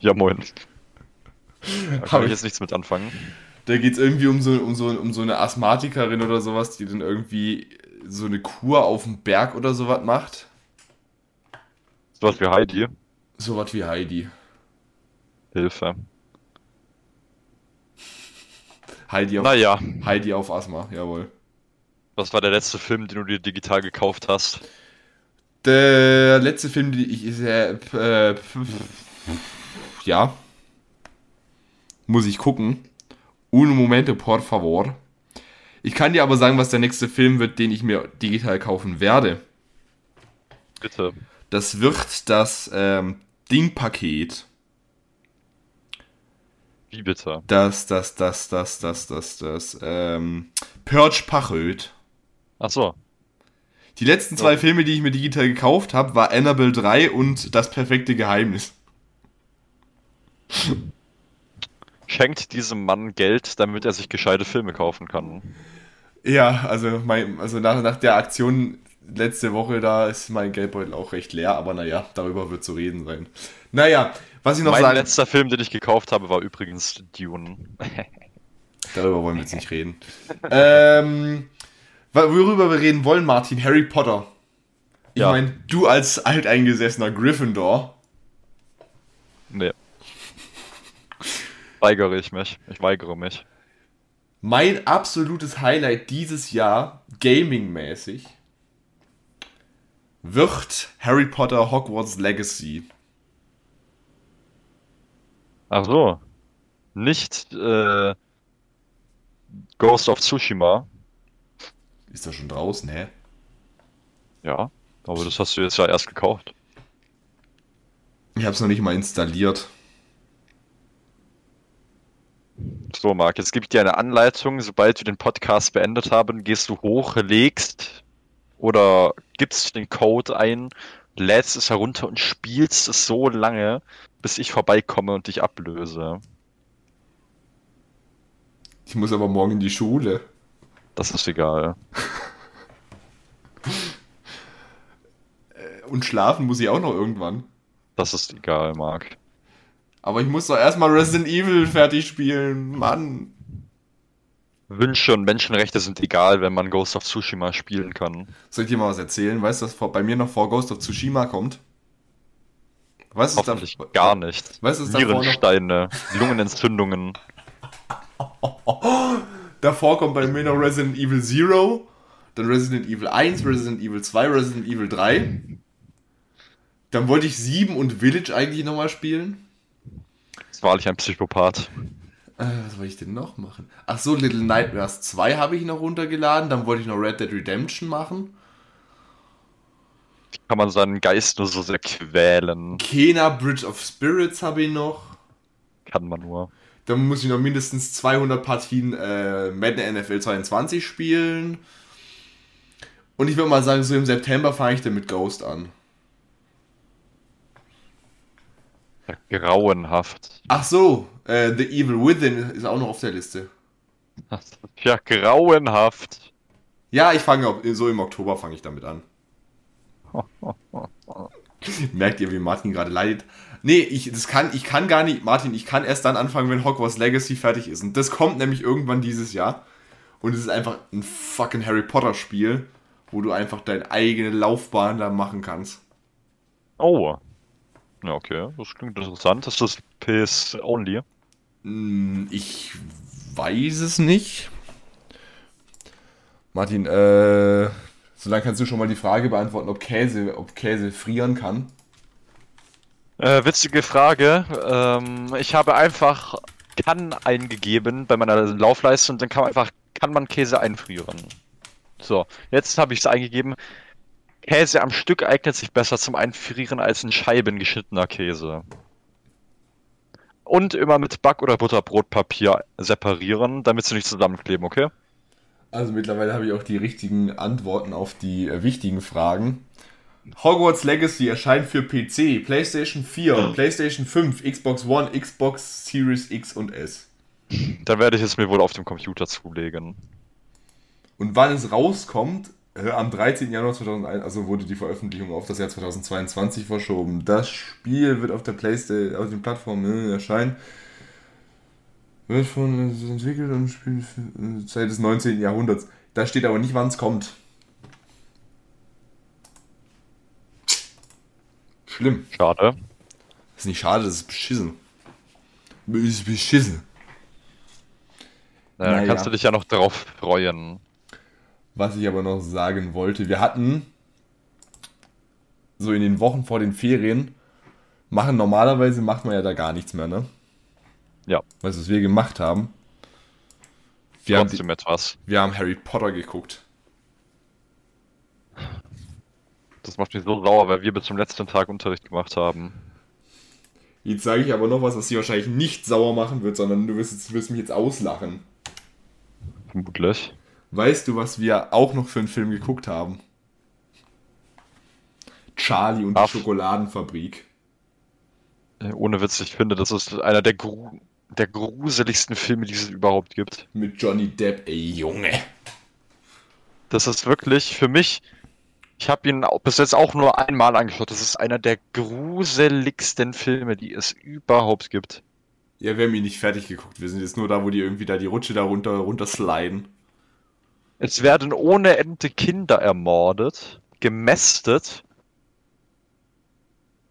Ja, moin. Da kann ich ich- jetzt nichts mit anfangen. Da geht es irgendwie um so, um, so, um so eine Asthmatikerin oder sowas, die dann irgendwie so eine Kur auf dem Berg oder sowas macht. Sowas wie Heidi. Sowas wie Heidi. Hilfe. Heidi auf, Naja, Heidi auf Asthma, jawohl. was war der letzte Film, den du dir digital gekauft hast? Der letzte Film, den ich ist äh, äh, ja. Muss ich gucken. Un momento, por favor. Ich kann dir aber sagen, was der nächste Film wird, den ich mir digital kaufen werde. Bitte. Das wird das ähm, Ding-Paket. Wie bitte? Das, das, das, das, das, das, das, ähm, Purge Pachröd. Ach so. Die letzten zwei Ja. Filme, die ich mir digital gekauft habe, war Annabelle 3 und Das perfekte Geheimnis. Schenkt diesem Mann Geld, damit er sich gescheite Filme kaufen kann. Ja, also, mein, also nach, nach der Aktion letzte Woche, da ist mein Geldbeutel auch recht leer, aber naja, darüber wird zu reden sein. Naja, was ich noch mein sagen letzter Film, den ich gekauft habe, war übrigens Dune. Darüber wollen wir jetzt nicht reden. ähm, worüber wir reden wollen, Martin, Harry Potter. Ich Ja. meine, du als alteingesessener Gryffindor, Nee. Weigere ich mich. Ich weigere mich. mein absolutes Highlight dieses Jahr, gaming-mäßig, wird Harry Potter Hogwarts Legacy. Ach so. Nicht äh, Ghost of Tsushima. Ist das schon draußen, hä? Ja. Aber das hast du jetzt ja erst gekauft. Ich habe es noch nicht mal installiert. So, Marc, jetzt gebe ich dir eine Anleitung. Sobald wir den Podcast beendet haben, gehst du hoch, legst oder gibst den Code ein, lädst es herunter und spielst es so lange, bis ich vorbeikomme und dich ablöse. Ich muss aber morgen in die Schule. Das ist egal. Und schlafen muss ich auch noch irgendwann. Das ist egal, Marc. Aber ich muss doch erstmal Resident Evil fertig spielen. Mann. Wünsche und Menschenrechte sind egal, wenn man Ghost of Tsushima spielen kann. Soll ich dir mal was erzählen? Weißt du, was bei mir noch vor Ghost of Tsushima kommt? Weißt du, da, gar nicht. Weißt du, Nierensteine, Lungenentzündungen. davor kommt bei mir noch Resident Evil Zero, dann Resident Evil 1, Resident Evil 2, Resident Evil 3. Dann wollte ich 7 und Village eigentlich nochmal spielen. Das war wahrlich ein Psychopath. Äh, was wollte ich denn noch machen? Ach so, Little Nightmares 2 habe ich noch runtergeladen. Dann wollte ich noch Red Dead Redemption machen. Kann man seinen Geist nur so sehr quälen? Kena Bridge of Spirits habe ich noch. Kann man nur. Dann muss ich noch mindestens 200 Partien äh, Madden NFL 22 spielen. Und ich würde mal sagen, so im September fange ich dann mit Ghost an. Ja, grauenhaft. Ach so, äh, The Evil Within ist auch noch auf der Liste. Ja, grauenhaft. Ja, ich fange so im Oktober fange ich damit an. Merkt ihr, wie Martin gerade leidet? Nee, ich, das kann, ich kann gar nicht, Martin, ich kann erst dann anfangen, wenn Hogwarts Legacy fertig ist. Und das kommt nämlich irgendwann dieses Jahr. Und es ist einfach ein fucking Harry Potter Spiel, wo du einfach deine eigene Laufbahn da machen kannst. Oh. Ja, okay. Das klingt interessant. Ist das PS Only? Hm, Ich weiß es nicht. Martin, äh, solange kannst du schon mal die Frage beantworten, ob Käse, ob Käse frieren kann. Äh, witzige Frage. Ähm, ich habe einfach kann eingegeben bei meiner Laufleiste und dann kann man einfach kann man Käse einfrieren. So, jetzt habe ich es eingegeben. Käse am Stück eignet sich besser zum Einfrieren als in Scheiben geschnittener Käse. Und immer mit Back- oder Butterbrotpapier separieren, damit sie nicht zusammenkleben, okay? Also mittlerweile habe ich auch die richtigen Antworten auf die äh, wichtigen Fragen. Hogwarts Legacy erscheint für PC, PlayStation 4, PlayStation 5, Xbox One, Xbox Series X und S. Dann werde ich es mir wohl auf dem Computer zulegen. Und wann es rauskommt, am 13. Januar 2001, also wurde die Veröffentlichung auf das Jahr 2022 verschoben. Das Spiel wird auf der Playstation, auf den Plattformen äh, erscheinen. Wird von äh, entwickelt und spielt äh, Zeit des 19. Jahrhunderts. Da steht aber nicht, wann es kommt. Schlimm. Schade. Das ist nicht schade, das ist beschissen. Das ist beschissen. Naja, Naja. kannst du dich ja noch darauf freuen. Was ich aber noch sagen wollte, wir hatten so in den Wochen vor den Ferien machen normalerweise macht man ja da gar nichts mehr, ne? Ja. Weißt du, was wir gemacht haben? Wir haben, die, etwas. wir haben Harry Potter geguckt. Das macht mich so sauer, weil wir bis zum letzten Tag Unterricht gemacht haben. Jetzt sage ich aber noch was, was sie wahrscheinlich nicht sauer machen wird, sondern du wirst, jetzt, wirst mich jetzt auslachen. Vermutlich. Weißt du, was wir auch noch für einen Film geguckt haben? Charlie und Ach. die Schokoladenfabrik. Äh, Ohne Witz, ich finde, das ist einer der, gru der gruseligsten Filme, die es überhaupt gibt. Mit Johnny Depp, ey Junge. Das ist wirklich für mich. Ich habe ihn bis jetzt auch nur einmal angeschaut. Das ist einer der gruseligsten Filme, die es überhaupt gibt. Ja, wir haben ihn nicht fertig geguckt. Wir sind jetzt nur da, wo die irgendwie da die Rutsche da runter, runter sliden. Es werden ohne Ende Kinder ermordet, gemästet.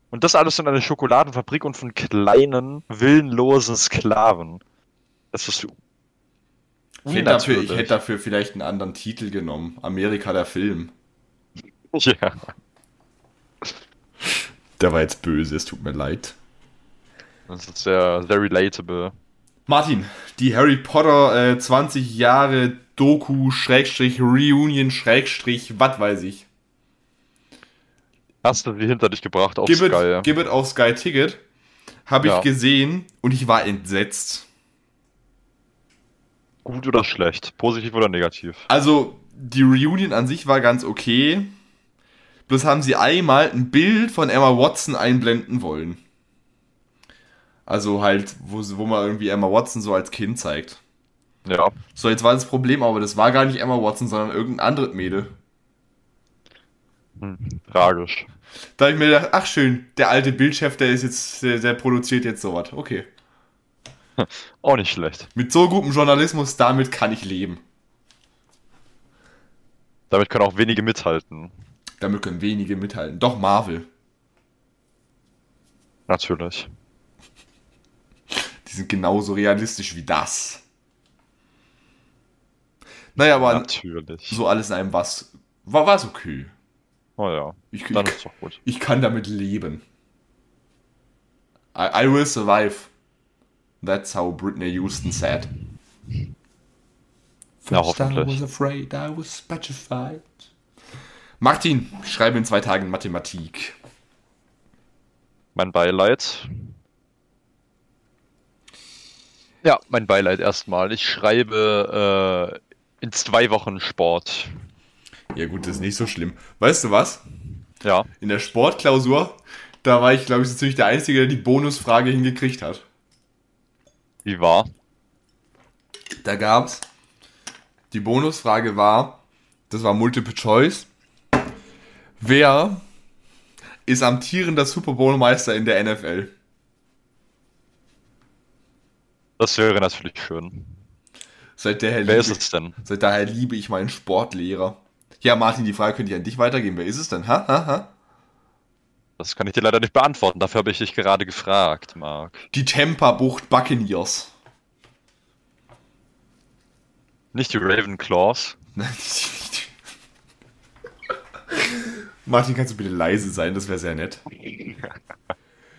Und das alles in einer Schokoladenfabrik und von kleinen, willenlosen Sklaven. Das ist Ich hätte, dafür, ich hätte dafür vielleicht einen anderen Titel genommen. Amerika der Film. Ja. Der war jetzt böse, es tut mir leid. Das ist sehr, sehr relatable. Martin, die Harry Potter äh, 20 Jahre Doku, Schrägstrich, Reunion, Schrägstrich, was weiß ich. Hast du sie hinter dich gebracht auf Gib Sky? it, gib it auf Sky Ticket. Habe ich Ja. gesehen und ich war entsetzt. Gut oder schlecht? Positiv oder negativ? Also, die Reunion an sich war ganz okay. Bloß haben sie einmal ein Bild von Emma Watson einblenden wollen. Also halt, wo, wo man irgendwie Emma Watson so als Kind zeigt. Ja. So, jetzt war das Problem, aber das war gar nicht Emma Watson, sondern irgendein anderes Mädel. Hm, tragisch. Da habe ich mir gedacht, ach schön, der alte Bildchef, der ist jetzt, der, der produziert jetzt sowas. Okay. Auch nicht schlecht. Mit so gutem Journalismus, damit kann ich leben. Damit können auch wenige mithalten. Damit können wenige mithalten. Doch Marvel. Natürlich. Die sind genauso realistisch wie das. Naja, aber Natürlich. so alles in einem was. War, war's okay. Oh ja. Ich, Dann ich, ist doch gut. ich kann damit leben. I, I will survive. That's how Britney Houston said. Ja, First I hoffentlich. was afraid, I was petrified. Martin, schreibe in zwei Tagen Mathematik. Mein Beileid. Ja, mein Beileid erstmal. Ich schreibe äh, in zwei Wochen Sport. Ja gut, das ist nicht so schlimm. Weißt du was? Ja. In der Sportklausur, da war ich, glaube ich, so ziemlich der Einzige, der die Bonusfrage hingekriegt hat. Wie war? Da gab's. Die Bonusfrage war, das war Multiple Choice. Wer ist amtierender Super Bowl Meister in der NFL? Das wäre natürlich schön. Seit daher, Wer ist es denn? seit daher liebe ich meinen Sportlehrer. Ja, Martin, die Frage könnte ich an dich weitergeben. Wer ist es denn? Ha, ha, ha? Das kann ich dir leider nicht beantworten. Dafür habe ich dich gerade gefragt, Marc. Die Tampa Bucht Buccaneers. Nicht die Ravenclaws. Nein, die- Martin, kannst du bitte leise sein? Das wäre sehr nett.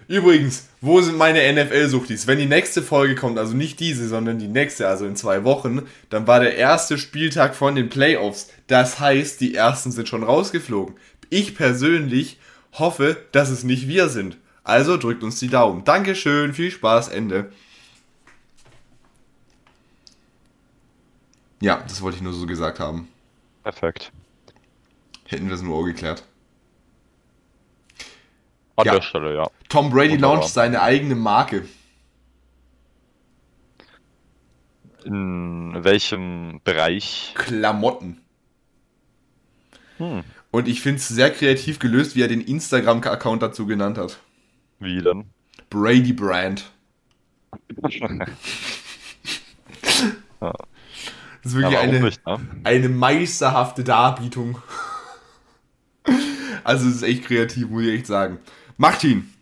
Übrigens, wo sind meine NFL-Suchtis? Wenn die nächste Folge kommt, also nicht diese, sondern die nächste, also in zwei Wochen, dann war der erste Spieltag von den Playoffs. Das heißt, die ersten sind schon rausgeflogen. Ich persönlich hoffe, dass es nicht wir sind. Also drückt uns die Daumen. Dankeschön, viel Spaß, Ende. Ja, das wollte ich nur so gesagt haben. Perfekt. Hätten wir das nur auch geklärt. An Ja. der Stelle, ja. Tom Brady launcht seine eigene Marke. In welchem Bereich? Klamotten. Hm, Und ich finde es sehr kreativ gelöst, wie er den Instagram-Account dazu genannt hat. wie denn? Brady Brand. Ja. Das ist wirklich eine, nicht, ne? eine meisterhafte Darbietung. Also es ist echt kreativ, muss ich echt sagen. Martin,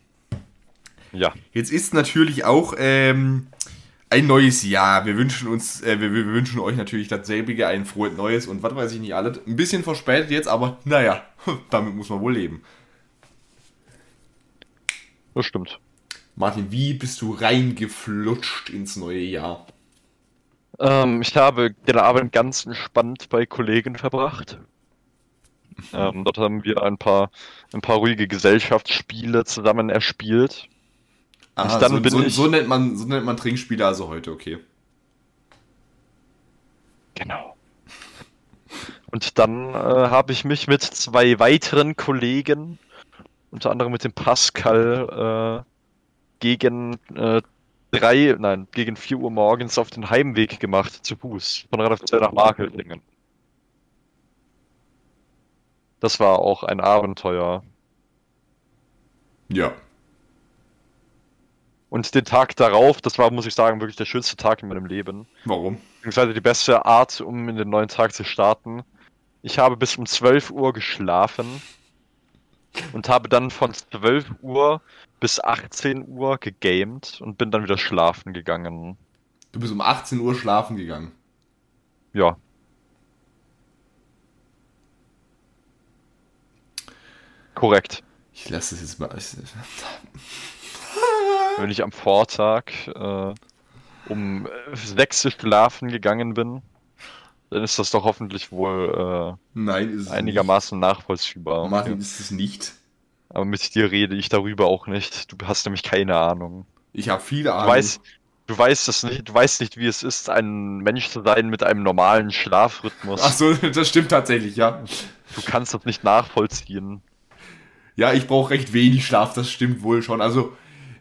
Ja, jetzt ist natürlich auch ähm, ein neues Jahr. Wir wünschen uns, äh, wir, wir wünschen euch natürlich dasselbige, ein frohes Neues und was weiß ich nicht alles. Ein bisschen verspätet jetzt, aber naja, damit muss man wohl leben. das stimmt. Martin, wie bist du reingeflutscht ins neue Jahr? Ähm, ich habe den Abend ganz entspannt bei Kollegen verbracht. Ähm, dort haben wir ein paar, ein paar ruhige Gesellschaftsspiele zusammen erspielt. Aha, dann so, bin so, ich- so, nennt man, so nennt man Trinkspiele also heute, okay. Genau. Und dann äh, habe ich mich mit zwei weiteren Kollegen, unter anderem mit dem Pascal, äh, gegen äh, drei, nein, gegen vier Uhr morgens auf den Heimweg gemacht zu Fuß von Radolfzell nach Markeldingen. Das war auch ein Abenteuer. Ja. Und den Tag darauf, das war, muss ich sagen, wirklich der schönste Tag in meinem Leben. Warum? beziehungsweise die beste Art, um in den neuen Tag zu starten. Ich habe bis um 12 Uhr geschlafen und habe dann von 12 Uhr bis 18 Uhr gegamed und bin dann wieder schlafen gegangen. Du bist um 18 Uhr schlafen gegangen. Ja, korrekt. Ich lasse das jetzt mal. Wenn ich am Vortag äh, um äh, 6 Uhr schlafen gegangen bin, dann ist das doch hoffentlich wohl nein, es äh, einigermaßen nachvollziehbar. nicht. Martin ist es nicht. Aber mit dir rede ich darüber auch nicht. Du hast nämlich keine Ahnung. Ich habe viele Du Ahnung. weißt, du weißt es nicht, du weißt nicht, wie es ist, ein Mensch zu sein mit einem normalen Schlafrhythmus. Ach so, das stimmt tatsächlich, ja. Du kannst das nicht nachvollziehen. Ja, ich brauche recht wenig Schlaf, das stimmt wohl schon. Also,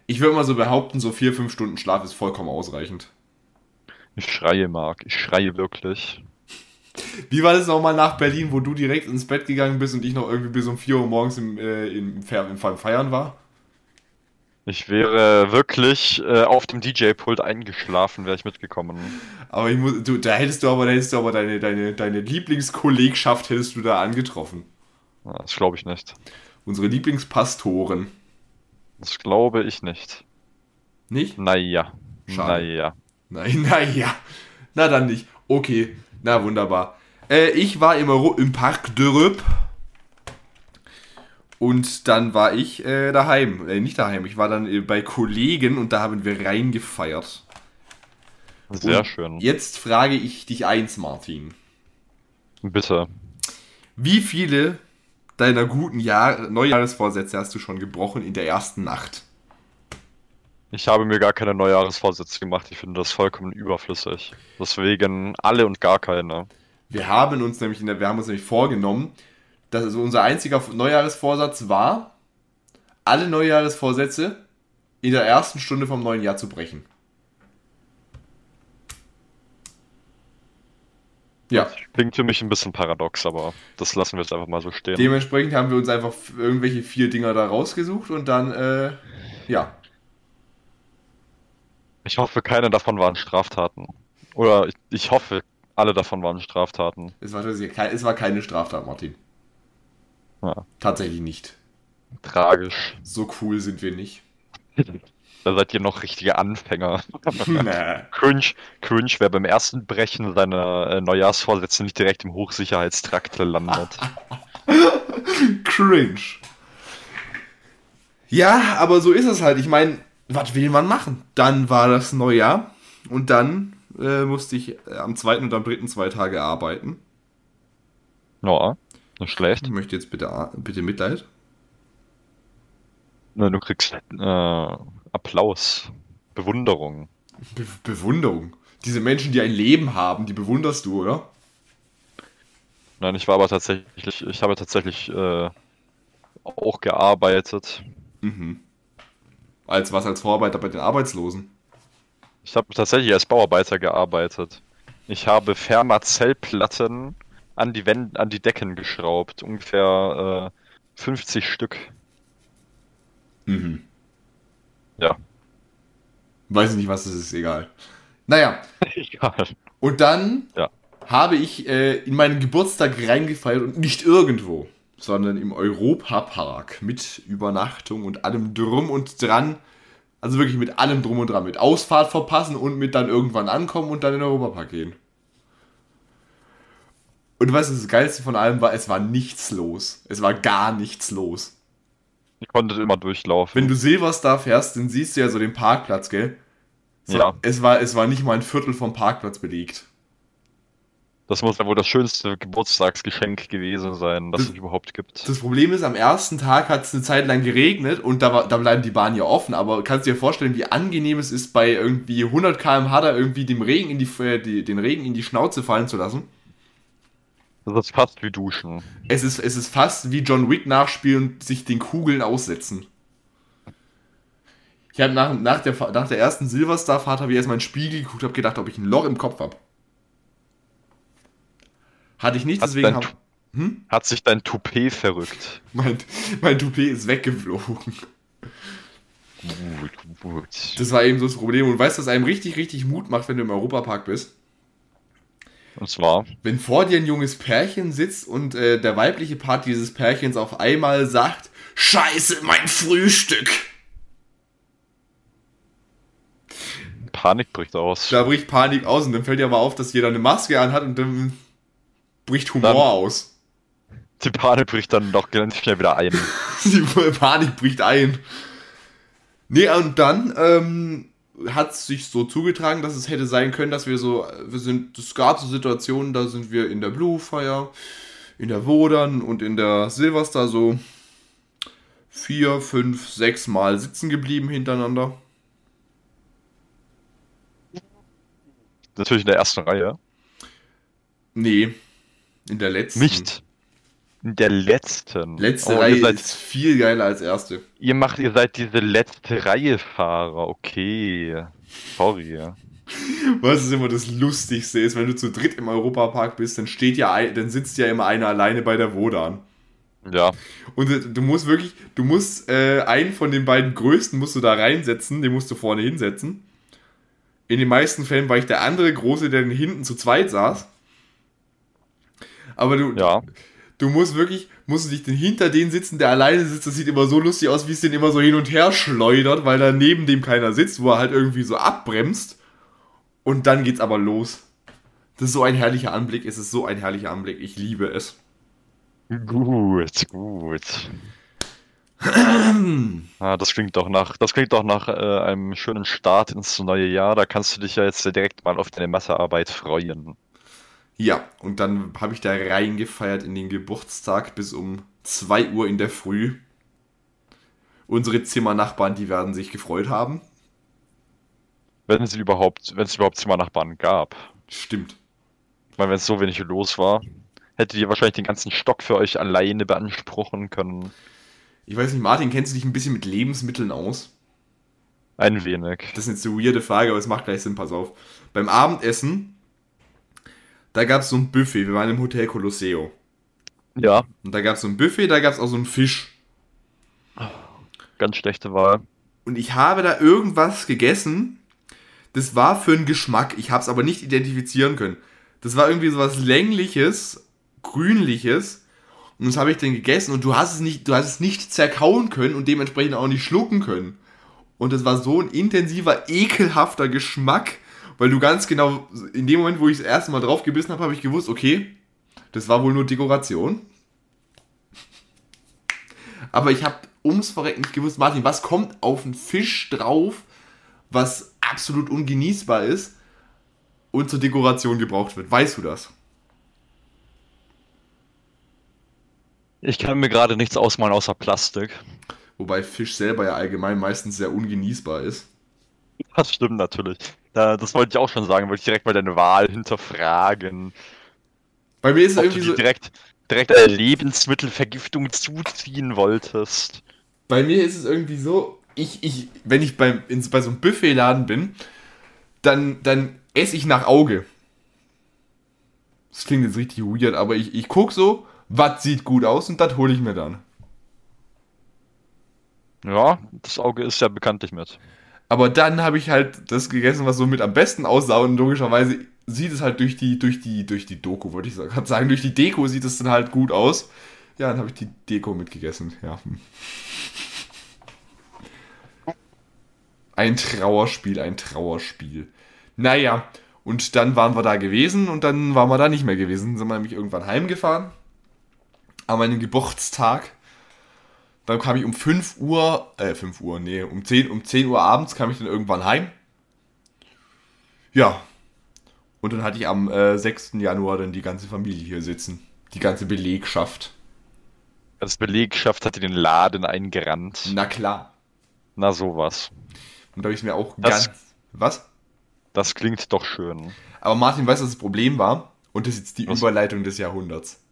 ich würde mal so behaupten, so vier, fünf Stunden Schlaf ist vollkommen ausreichend. Ich schreie, Marc. Ich schreie wirklich. Wie war das nochmal nach Berlin, wo du direkt ins Bett gegangen bist und ich noch irgendwie bis um 4 Uhr morgens im, äh, im, im Fe- Feiern war? Ich wäre wirklich äh, auf dem DJ-Pult eingeschlafen, wäre ich mitgekommen. Aber ich muss, du, da hättest du aber, da hättest du aber deine, deine, deine Lieblingskollegschaft hättest du da angetroffen. Das glaube ich nicht. Unsere Lieblingspastoren. Das glaube ich nicht. Nicht? Naja. Schade. Naja. Nein, naja. Na dann nicht. Okay. Na wunderbar. Äh, ich war im, Euro im Parc de Röp. Und dann war ich äh, daheim. Äh, nicht daheim. Ich war dann äh, bei Kollegen und da haben wir reingefeiert. Sehr Und schön. Jetzt frage ich dich eins, Martin. Bitte. Wie viele deiner guten Jahr Neujahresvorsätze hast du schon gebrochen in der ersten Nacht? Ich habe mir gar keine Neujahresvorsätze gemacht. Ich finde das vollkommen überflüssig. Deswegen alle und gar keine. Wir haben uns nämlich, in der, wir haben uns nämlich vorgenommen, dass also unser einziger Neujahresvorsatz war, alle Neujahresvorsätze in der ersten Stunde vom neuen Jahr zu brechen. Ja, Klingt für mich ein bisschen paradox, aber das lassen wir jetzt einfach mal so stehen. dementsprechend haben wir uns einfach irgendwelche vier Dinger da rausgesucht und dann, äh, ja, Ich hoffe, keine davon waren Straftaten. Oder ich, ich hoffe, alle davon waren Straftaten. es war, es war keine Straftat, Martin. Ja, Tatsächlich nicht. tragisch. So cool sind wir nicht. Da seid ihr noch richtige Anfänger. nee. Cringe, cringe, wer beim ersten Brechen seiner äh, Neujahrsvorsätze nicht direkt im Hochsicherheitstrakt landet. Cringe. Ja, aber so ist es halt. Ich meine, was will man machen? Dann war das Neujahr und dann äh, musste ich äh, am zweiten und am dritten zwei Tage arbeiten. Ja, nicht schlecht. Ich möchte jetzt bitte, bitte Mitleid. Ne, du kriegst äh, Applaus, Bewunderung. Be Bewunderung. Diese Menschen, die ein Leben haben, die bewunderst du, oder? Nein, ich war aber tatsächlich, ich habe tatsächlich äh, auch gearbeitet. Mhm. Als was als Vorarbeiter bei den Arbeitslosen. Ich habe tatsächlich als Bauarbeiter gearbeitet. Ich habe Fermazellplatten an die Wände, an die Decken geschraubt, ungefähr äh, 50 Stück. Mhm. Ja. Weiß ich nicht, was das ist, egal. Naja, Egal. und dann Ja. habe ich äh, in meinen Geburtstag reingefeiert und nicht irgendwo, sondern im Europapark mit Übernachtung und allem drum und dran. Also wirklich mit allem drum und dran. Mit Ausfahrt verpassen und mit dann irgendwann ankommen und dann in den Europapark gehen. Und du weißt, das Geilste von allem war, es war nichts los. Es war gar nichts los. Ich konnte immer durchlaufen. Wenn du Silverstar fährst, dann siehst du ja so den Parkplatz, gell? So, Ja. Es war, es war nicht mal ein Viertel vom Parkplatz belegt. Das muss ja wohl das schönste Geburtstagsgeschenk gewesen sein, das Das- es überhaupt gibt. Das Problem ist, am ersten Tag hat es eine Zeit lang geregnet und da, war, da bleiben die Bahnen ja offen, aber kannst du dir vorstellen, wie angenehm es ist, bei irgendwie 100 km/h da irgendwie dem Regen in die, äh, die, den Regen in die Schnauze fallen zu lassen? Das ist fast wie Duschen. Es ist, es ist fast wie John Wick nachspielen und sich den Kugeln aussetzen. Ich habe nach, nach, der, nach der ersten Silverstar-Fahrt habe ich erstmal in den Spiegel geguckt, habe gedacht, ob ich ein Loch im Kopf habe. Hatte ich nicht, Hat deswegen hab, Hm? hat sich dein Toupet verrückt. mein, mein Toupet ist weggeflogen. Gut, gut. Das war eben so das Problem. Und weißt du, was einem richtig, richtig Mut macht, wenn du im Europapark bist? Und zwar, Wenn vor dir ein junges Pärchen sitzt und äh, der weibliche Part dieses Pärchens auf einmal sagt, Scheiße, mein Frühstück. Panik bricht aus. Da bricht Panik aus und dann fällt dir aber auf, dass jeder eine Maske anhat und dann bricht Humor Dann- aus. Die Panik bricht dann doch ganz schnell wieder ein. Die Panik bricht ein. Nee, und dann ähm, hat es sich so zugetragen, dass es hätte sein können, dass wir so, wir sind, es gab so Situationen, da sind wir in der Blue Fire, in der Wodan und in der Silverstar so vier, fünf, sechs Mal sitzen geblieben hintereinander. Natürlich in der ersten Reihe. Nee, in der letzten. Nicht in der letzten. Letzte Oh, Reihe seid, ist viel geiler als erste. ihr macht, ihr seid diese letzte Reihe Fahrer. Okay. Sorry. Was ist immer das Lustigste ist, wenn du zu dritt im Europapark bist, dann steht ja, dann sitzt ja immer einer alleine bei der Wodan. Ja. Und äh, du musst wirklich, du musst äh, einen von den beiden größten musst du da reinsetzen, den musst du vorne hinsetzen. In den meisten Fällen war ich der andere große, der hinten zu zweit saß. Aber du, Ja. Du musst wirklich, musst du dich den hinter den sitzen, der alleine sitzt. Das sieht immer so lustig aus, wie es den immer so hin und her schleudert, weil da neben dem keiner sitzt, wo er halt irgendwie so abbremst. Und dann geht's aber los. Das ist so ein herrlicher Anblick. Es ist so ein herrlicher Anblick. Ich liebe es. Gut, gut. Ah, das klingt doch nach, das klingt doch nach äh, einem schönen Start ins neue Jahr. Da kannst du dich ja jetzt direkt mal auf deine Mathearbeit freuen. Ja, und dann habe ich da reingefeiert in den Geburtstag bis um 2 Uhr in der Früh. Unsere Zimmernachbarn, die werden sich gefreut haben. Wenn es überhaupt, wenn es überhaupt Zimmernachbarn gab. Stimmt. Ich meine, wenn es so wenig los war, hättet ihr wahrscheinlich den ganzen Stock für euch alleine beanspruchen können. Ich weiß nicht, Martin, kennst du dich ein bisschen mit Lebensmitteln aus? Ein wenig. Das ist jetzt eine weirde Frage, aber es macht gleich Sinn, pass auf. Beim Abendessen, da gab es so ein Buffet. Wir waren im Hotel Colosseo. Ja, Und da gab es so ein Buffet, da gab es auch so einen Fisch. ganz schlechte Wahl. Und ich habe da irgendwas gegessen. Das war für einen Geschmack. Ich habe es aber nicht identifizieren können. Das war irgendwie so was längliches, grünliches. Und das habe ich dann gegessen und du hast es nicht, du hast es nicht zerkauen können und dementsprechend auch nicht schlucken können. Und das war so ein intensiver, ekelhafter Geschmack, weil du ganz genau, in dem Moment, wo ich das erste Mal drauf gebissen habe, habe ich gewusst, okay, das war wohl nur Dekoration. Aber ich habe ums Verrecken nicht gewusst, Martin, was kommt auf einen Fisch drauf, was absolut ungenießbar ist und zur Dekoration gebraucht wird? Weißt du das? Ich kann mir gerade nichts ausmalen außer Plastik. Wobei Fisch selber ja allgemein meistens sehr ungenießbar ist. Das stimmt natürlich. Da, das wollte ich auch schon sagen, wollte ich direkt mal deine Wahl hinterfragen. Bei mir ist es Ob du irgendwie dir so. direkt, direkt eine Lebensmittelvergiftung zuziehen wolltest. Bei mir ist es irgendwie so, ich, ich, wenn ich beim, in, bei so einem Buffetladen bin, dann, dann esse ich nach Auge. Das klingt jetzt richtig weird, aber ich, ich guck so, was sieht gut aus und das hole ich mir dann. Ja, das Auge ist ja bekanntlich mit. Aber dann habe ich halt das gegessen, was so mit am besten aussah und logischerweise sieht es halt durch die, durch die, durch die Doku, wollte ich gerade sagen, durch die Deko sieht es dann halt gut aus. Ja, dann habe ich die Deko mitgegessen, ja. Ein Trauerspiel, ein Trauerspiel. Naja, und dann waren wir da gewesen und dann waren wir da nicht mehr gewesen. Sind wir nämlich irgendwann heimgefahren. An meinem Geburtstag. Dann kam ich um 5 Uhr, äh, 5 Uhr, nee, um 10, um 10 Uhr abends kam ich dann irgendwann heim. Ja. Und dann hatte ich am äh, 6. Januar dann die ganze Familie hier sitzen. Die ganze Belegschaft. Als Belegschaft hat die den Laden eingerannt. Na klar. Na sowas. Und da habe ich mir auch Das- ganz. Was? Das klingt doch schön. Aber Martin, weißt du, was das Problem war? Und das ist jetzt die Was? Überleitung des Jahrhunderts.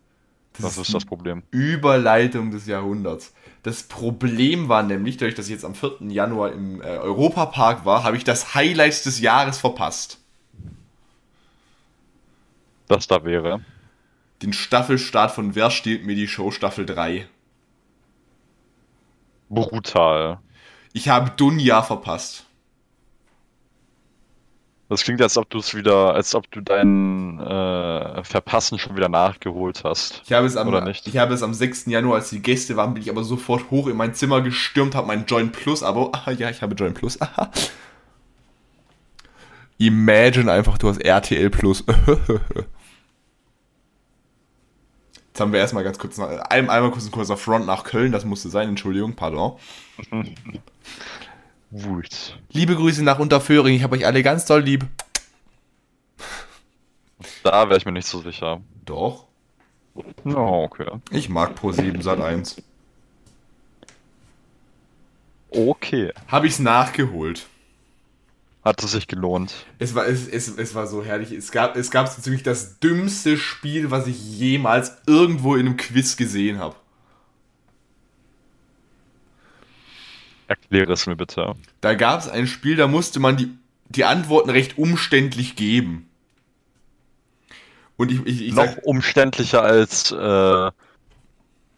Das ist das Problem. Überleitung des Jahrhunderts. Das Problem war nämlich, dadurch, dass ich jetzt am 4. Januar im äh, Europapark war, habe ich das Highlight des Jahres verpasst. Das da wäre. Den Staffelstart von Wer steht mir die Show Staffel 3. Brutal. Ich habe Dunja verpasst. Das klingt, als ob du es wieder, als ob du dein äh, Verpassen schon wieder nachgeholt hast. Ich habe, es am, Oder nicht? ich habe es am 6. Januar, als die Gäste waren, bin ich aber sofort hoch in mein Zimmer gestürmt, habe mein Join Plus Abo. Ah, ja, ich habe Join Plus. Aha. Imagine einfach, du hast RTL Plus. Jetzt haben wir erstmal ganz kurz, noch, einmal, einmal kurz ein kurzer Front nach Köln, das musste sein, Entschuldigung, pardon. Wut. Liebe Grüße nach Unterföhring, ich habe euch alle ganz doll lieb. Da wäre ich mir nicht so sicher. Doch, Oh, okay. ich mag Pro7 Sat 1. Okay. Habe ich's nachgeholt. Hat es sich gelohnt. Es war, es, es, es war so herrlich. Es gab, es gab so ziemlich das dümmste Spiel, was ich jemals irgendwo in einem Quiz gesehen habe. Erkläre es mir bitte. Da gab es ein Spiel, da musste man die, die Antworten recht umständlich geben. Und ich, ich, ich Noch sag, umständlicher als äh,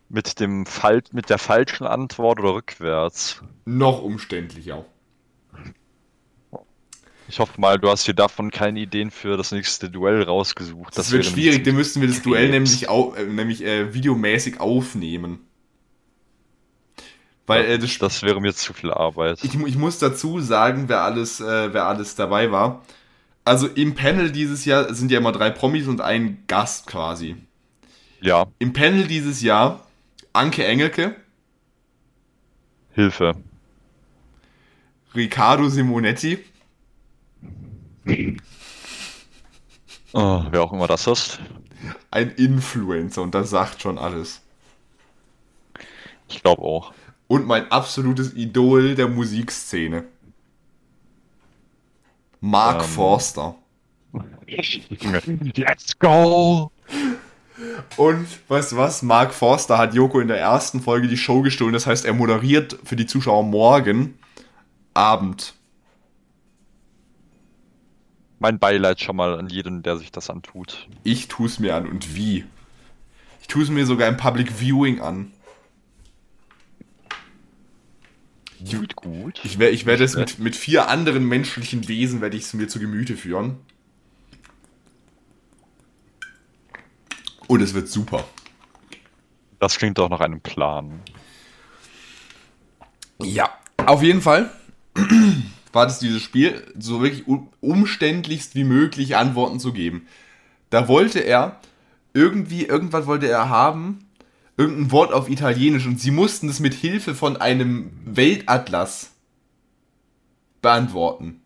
mit dem Fal mit der falschen Antwort oder rückwärts. noch umständlicher. Ich hoffe mal, du hast dir davon keine Ideen für das nächste Duell rausgesucht. Das, wird wäre schwierig, dann müssten wir das Duell nämlich, au, äh, nämlich äh, videomäßig aufnehmen. Weil äh, das, Das wäre mir zu viel Arbeit. ich, ich muss dazu sagen, wer alles, äh, wer alles dabei war. Also im Panel dieses Jahr sind ja immer drei Promis und ein Gast quasi. Ja, Im Panel dieses Jahr Anke Engelke, Hilfe. Riccardo Simonetti, Oh, wer auch immer das ist. ein Influencer und das sagt schon alles. Ich glaube auch. Und mein absolutes Idol der Musikszene. Mark Ähm. Forster. Let's go! Und weißt du was? Mark Forster hat Joko in der ersten Folge die Show gestohlen. Das heißt, er moderiert für die Zuschauer morgen Abend. Mein Beileid schon mal an jeden, der sich das antut. Ich tue es mir an. Und wie? Ich tue es mir sogar im Public Viewing an. Gut, gut. Ich, wer- ich werde es mit, mit vier anderen menschlichen Wesen werde ich es mir zu Gemüte führen. Und es wird super. Das klingt doch nach einem Plan. Ja. Auf jeden Fall war das dieses Spiel, so wirklich um, umständlichst wie möglich Antworten zu geben. Da wollte er irgendwie, irgendwas wollte er haben, irgendein Wort auf Italienisch und sie mussten es mit Hilfe von einem Weltatlas beantworten.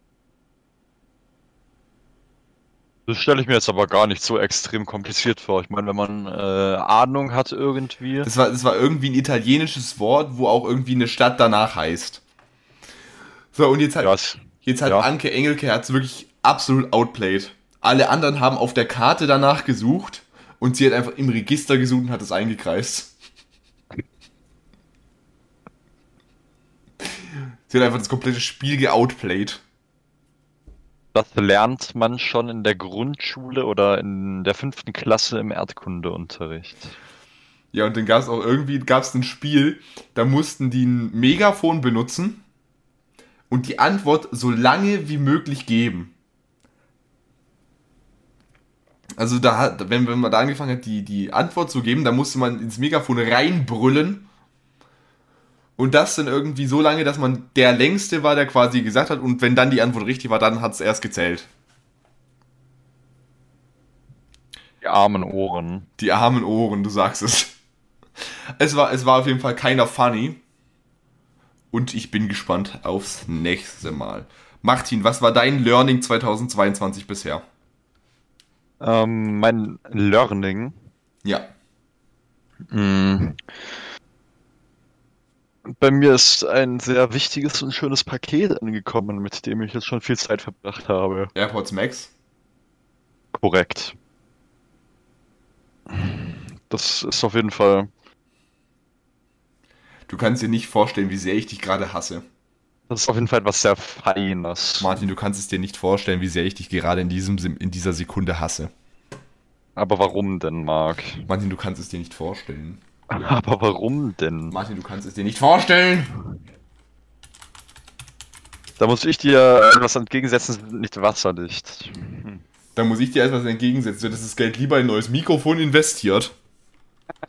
Das stelle ich mir jetzt aber gar nicht so extrem kompliziert vor. Ich meine, wenn man äh, Ahnung hat irgendwie. Das war, das war irgendwie ein italienisches Wort, wo auch irgendwie eine Stadt danach heißt. So, und jetzt hat, Ja, es, Jetzt hat Ja. Anke Engelke hat's wirklich absolut outplayed. Alle anderen haben auf der Karte danach gesucht und sie hat einfach im Register gesucht und hat es eingekreist. Sie hat einfach das komplette Spiel geoutplayed. Das lernt man schon in der Grundschule oder in der fünften Klasse im Erdkundeunterricht. Ja, und dann gab es auch irgendwie gab's ein Spiel, da mussten die ein Megafon benutzen und die Antwort so lange wie möglich geben. Also da hat, wenn, wenn man da angefangen hat, die, die Antwort zu geben, da musste man ins Megafon reinbrüllen. Und das dann irgendwie so lange, dass man der Längste war, der quasi gesagt hat, und wenn dann die Antwort richtig war, dann hat es erst gezählt. Die armen Ohren. Die armen Ohren, du sagst es. Es war, es war auf jeden Fall keiner funny. Und ich bin gespannt aufs nächste Mal. Martin, was war dein Learning 2022 bisher? Ähm, mein Learning. Ja. Mm. Bei mir ist ein sehr wichtiges und schönes Paket angekommen, mit dem ich jetzt schon viel Zeit verbracht habe. AirPods Max. Korrekt. Das ist auf jeden Fall. Du kannst dir nicht vorstellen, wie sehr ich dich gerade hasse. Das ist auf jeden Fall etwas sehr Feines. Martin, du kannst es dir nicht vorstellen, wie sehr ich dich gerade in, diesem, in dieser Sekunde hasse. Aber warum denn, Marc? Martin, du kannst es dir nicht vorstellen. Aber warum denn? Martin, du kannst es dir nicht vorstellen. Da muss ich dir etwas entgegensetzen, nicht wasserdicht. Da muss ich dir etwas entgegensetzen. Du hättest das Geld lieber in ein neues Mikrofon investiert.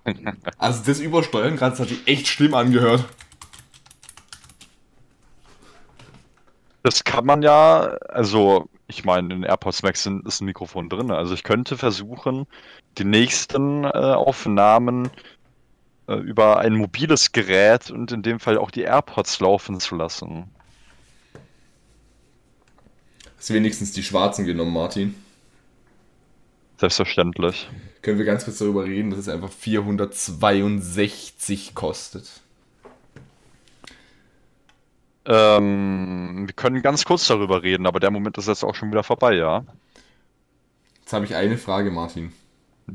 Also das Übersteuern gerade, das hat sich echt schlimm angehört. Das kann man ja, also ich meine, in AirPods Max sind, ist ein Mikrofon drin. Also ich könnte versuchen, die nächsten äh, Aufnahmen äh, über ein mobiles Gerät und in dem Fall auch die AirPods laufen zu lassen. Hast du wenigstens die schwarzen genommen, Martin? Selbstverständlich. Können wir ganz kurz darüber reden, dass es einfach 462 kostet. Ähm, wir können ganz kurz darüber reden, aber der Moment ist jetzt auch schon wieder vorbei, ja? Jetzt habe ich eine Frage, Martin.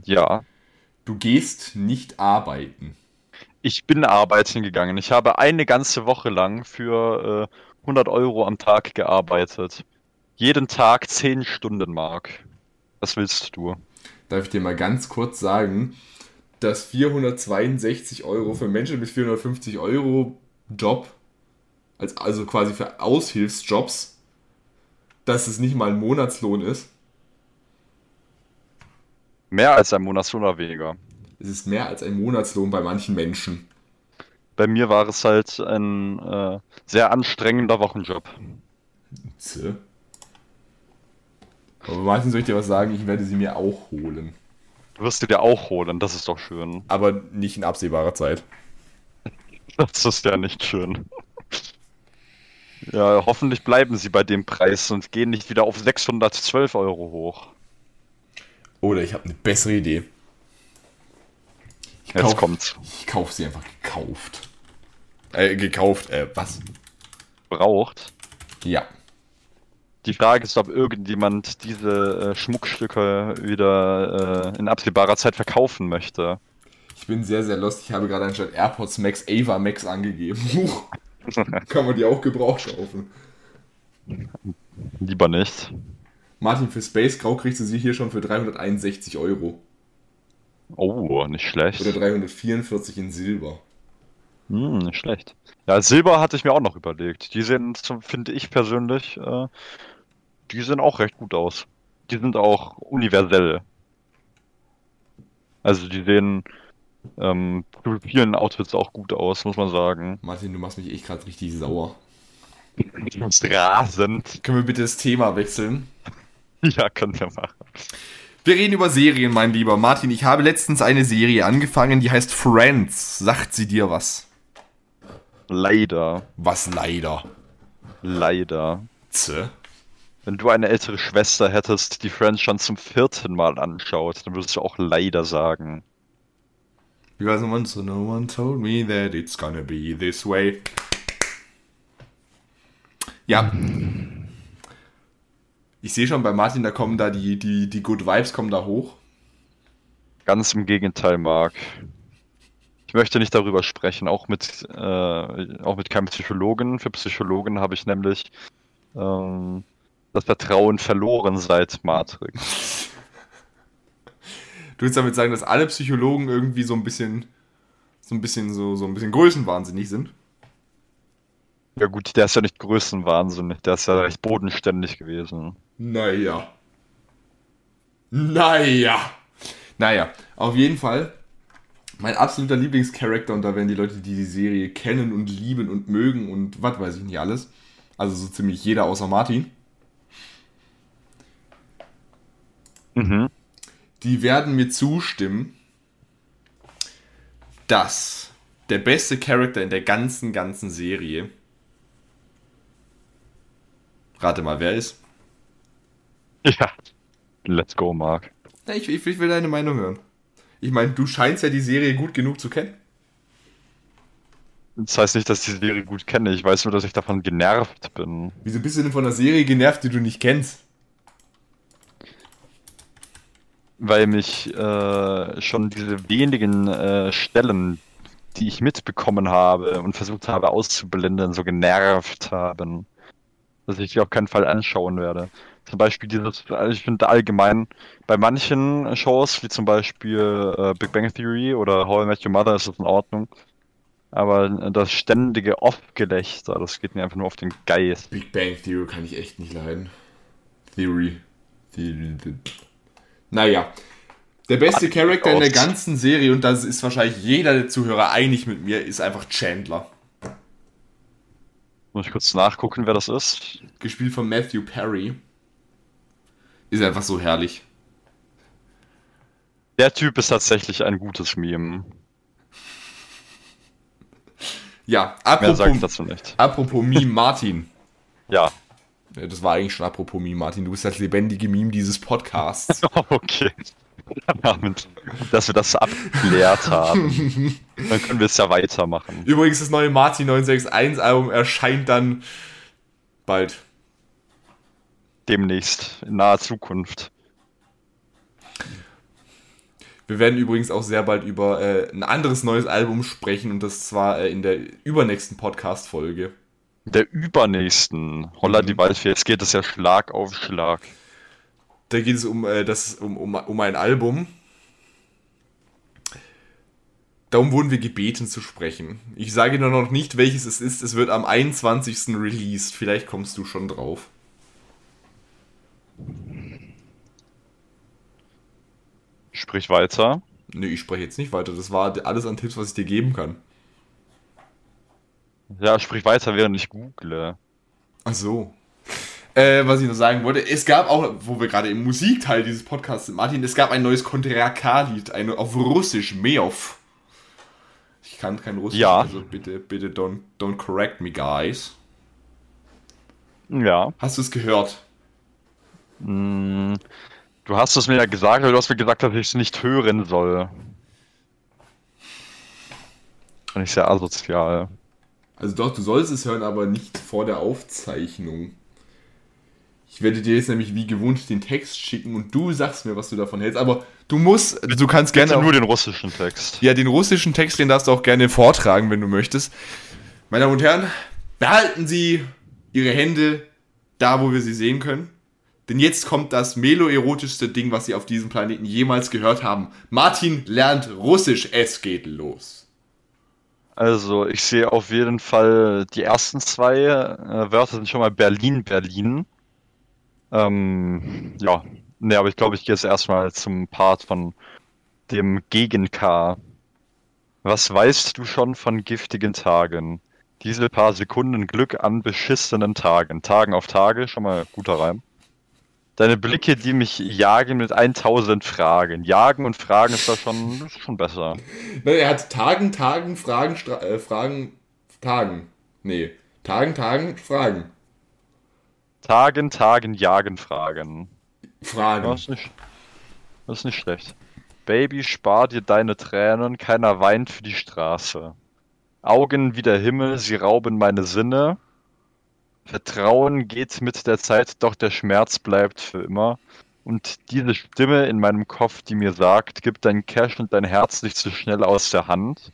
Ja. Du gehst nicht arbeiten. Ich bin arbeiten gegangen. Ich habe eine ganze Woche lang für äh, 100 Euro am Tag gearbeitet. Jeden Tag 10 Stunden, Mark. Was willst du? Darf ich dir mal ganz kurz sagen, dass 462 Euro für Menschen mit 450 Euro Job, als, also quasi für Aushilfsjobs, dass es nicht mal ein Monatslohn ist. Mehr als ein Monatslohn oder weniger. Es ist mehr als ein Monatslohn bei manchen Menschen. Bei mir war es halt ein äh, sehr anstrengender Wochenjob. Tse. Aber Martin, soll ich dir was sagen? Ich werde sie mir auch holen. Du wirst du dir auch holen, das ist doch schön. Aber nicht in absehbarer Zeit. Das ist ja nicht schön. Ja, hoffentlich bleiben sie bei dem Preis und gehen nicht wieder auf 612 Euro hoch. Oder ich habe eine bessere Idee. Ich Jetzt kauf- kommt's. Ich kaufe sie einfach gekauft. Äh, gekauft, äh, was? Braucht. Ja. Die Frage ist, ob irgendjemand diese äh, Schmuckstücke wieder äh, in absehbarer Zeit verkaufen möchte. Ich bin sehr, sehr lost. Ich habe gerade anstatt AirPods Max Ava Max angegeben. Kann man die auch gebraucht kaufen. Lieber nicht. Martin, für Space Grau kriegst du sie hier schon für 361 Euro. Oh, nicht schlecht. Oder 344 in Silber. Hm, nicht schlecht. Ja, Silber hatte ich mir auch noch überlegt. Die sehen, finde ich persönlich, äh, die sehen auch recht gut aus. Die sind auch universell. Also die sehen ähm, zu vielen Outfits auch gut aus, muss man sagen. Martin, du machst mich echt gerade richtig sauer. Du bist rasend. Können wir bitte das Thema wechseln? Ja, können wir machen. Wir reden über Serien, mein Lieber. Martin, ich habe letztens eine Serie angefangen, die heißt Friends. Sagt sie dir was? Leider, Was leider. leider. Tse. Wenn du eine ältere Schwester hättest, die Friends schon zum vierten Mal anschaut, dann würdest du auch leider sagen. War es nochmal? So no one told me that it's gonna be this way. Ja. Ich sehe schon bei Martin, da kommen da die, die, die Good Vibes kommen da hoch. Ganz im Gegenteil, Marc. Ich möchte nicht darüber sprechen, auch mit, äh, auch mit keinem Psychologen. Für Psychologen habe ich nämlich ähm, das Vertrauen verloren seit Matrix. Du willst damit sagen, dass alle Psychologen irgendwie so ein bisschen, so ein bisschen, so, so ein bisschen größenwahnsinnig sind? Ja gut, der ist ja nicht größenwahnsinnig, der ist ja recht bodenständig gewesen. Naja. Naja. Naja, auf jeden Fall mein absoluter Lieblingscharakter und da werden die Leute, die die Serie kennen und lieben und mögen und was weiß ich nicht alles. Also so ziemlich jeder außer Martin. Mhm. Die werden mir zustimmen, dass der beste Charakter in der ganzen, ganzen Serie. Rate mal, wer ist? Ja. Let's go, Mark. Ich, ich, ich will deine Meinung hören. Ich meine, du scheinst ja die Serie gut genug zu kennen. Das heißt nicht, dass ich die Serie gut kenne. Ich weiß nur, dass ich davon genervt bin. Wieso bist du denn von einer Serie genervt, die du nicht kennst? Weil mich äh, schon diese wenigen äh, Stellen, die ich mitbekommen habe und versucht habe auszublenden, so genervt haben, dass ich die auf keinen Fall anschauen werde. Zum Beispiel dieses, also ich finde allgemein bei manchen Shows, wie zum Beispiel äh, Big Bang Theory oder How I Met Your Mother, ist das in Ordnung. Aber das ständige Off-Gelächter, das geht mir einfach nur auf den Geist. Big Bang Theory kann ich echt nicht leiden. Theory. Theory. Naja. Der beste Charakter in der ganzen Serie, und das ist wahrscheinlich jeder der Zuhörer einig mit mir, ist einfach Chandler. Muss ich kurz nachgucken, wer das ist? Gespielt von Matthew Perry. Ist einfach so herrlich. Der Typ ist tatsächlich ein gutes Meme. Ja, Mehr apropos, sage ich dazu nicht. apropos Meme Martin. Ja. Das war eigentlich schon apropos Meme Martin. Du bist das lebendige Meme dieses Podcasts. Okay. Dass wir das abgeklärt haben. Dann können wir es ja weitermachen. Übrigens, das neue Martin 961 Album erscheint dann bald. Demnächst, in naher Zukunft. Wir werden übrigens auch sehr bald über äh, ein anderes neues Album sprechen und das zwar äh, in der übernächsten Podcast-Folge. Der übernächsten, Holla Mhm. die Waldfee, jetzt geht es ja Schlag auf Schlag. Da geht es um, äh, das, um, um, um ein Album. Darum wurden wir gebeten zu sprechen. Ich sage nur noch nicht, welches es ist. Es wird am 21. released. Vielleicht kommst du schon drauf. Sprich weiter. Nee, ich spreche jetzt nicht weiter. Das war alles an Tipps, was ich dir geben kann. Ja, sprich weiter, während ich google. Ach so. Äh, was ich noch sagen wollte, es gab auch, wo wir gerade im Musikteil dieses Podcasts sind, Martin, es gab ein neues Kontraka-Lied, auf Russisch, Meov. Ich kann kein Russisch, Ja. also bitte, bitte don't, don't correct me, guys. Ja. Hast du es gehört? Mm, Du hast es mir ja gesagt, aber du hast mir gesagt, dass ich es nicht hören soll. Finde ich sehr asozial. Also doch, du sollst es hören, aber nicht vor der Aufzeichnung. Ich werde dir jetzt nämlich wie gewohnt den Text schicken und du sagst mir, was du davon hältst. Aber du musst, du kannst gerne Bitte nur den russischen Text. ja den russischen Text, den darfst du auch gerne vortragen, wenn du möchtest. Meine Damen und Herren, behalten Sie Ihre Hände da, wo wir sie sehen können. Denn jetzt kommt das meloerotischste Ding, was Sie auf diesem Planeten jemals gehört haben. Martin lernt Russisch. Es geht los. Also, ich sehe auf jeden Fall, die ersten zwei äh, Wörter sind schon mal Berlin, Berlin. Ähm, ja, ne, aber ich glaube, ich gehe jetzt erstmal zum Part von dem Gegen-K. Was weißt du schon von giftigen Tagen? Diese paar Sekunden Glück an beschissenen Tagen. Tagen auf Tage, schon mal guter Reim. Deine Blicke, die mich jagen mit 1000 Fragen. Jagen und Fragen ist da schon, ist schon besser. Er hat Tagen, Tagen, Fragen, Stra äh, Fragen, Tagen. Nee, Tagen, Tagen, Fragen. Tagen, Tagen, Jagen, Fragen. Fragen. Das ist nicht, das ist nicht schlecht. Baby, spar dir deine Tränen, keiner weint für die Straße. Augen wie der Himmel, sie rauben meine Sinne. Vertrauen geht mit der Zeit, doch der Schmerz bleibt für immer. Und diese Stimme in meinem Kopf, die mir sagt, gib dein Cash und dein Herz nicht zu schnell aus der Hand.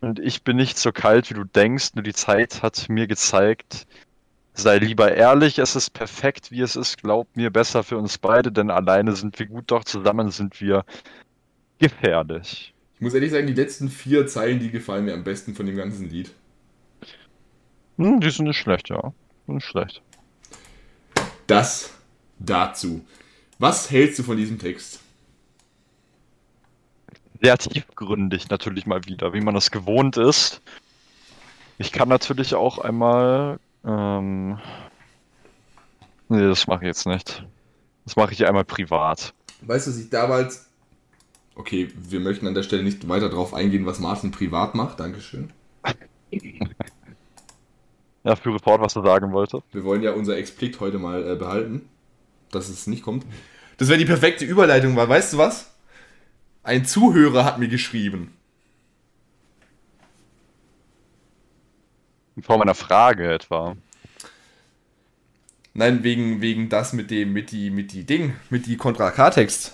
Und ich bin nicht so kalt, wie du denkst, nur die Zeit hat mir gezeigt, sei lieber ehrlich, es ist perfekt, wie es ist, glaub mir, besser für uns beide, denn alleine sind wir gut, doch zusammen sind wir gefährlich. Ich muss ehrlich sagen, die letzten vier Zeilen, die gefallen mir am besten von dem ganzen Lied. Hm, die sind nicht schlecht, ja. Nicht schlecht. Das dazu. Was hältst du von diesem Text? Sehr tiefgründig natürlich mal wieder, wie man das gewohnt ist. Ich kann natürlich auch einmal. Ähm, nee, das mache ich jetzt nicht. Das mache ich einmal privat. Weißt du, was ich damals. Okay, wir möchten an der Stelle nicht weiter darauf eingehen, was Martin privat macht. Dankeschön. Ja, führe fort, was du sagen wolltest. Wir wollen ja unser Explikt heute mal äh, behalten, dass es nicht kommt. Das wäre die perfekte Überleitung, weil weißt du was? Ein Zuhörer hat mir geschrieben. In Form einer Frage etwa. Nein, wegen, wegen das mit dem, mit die, mit die Ding, mit die Kontra K-Text.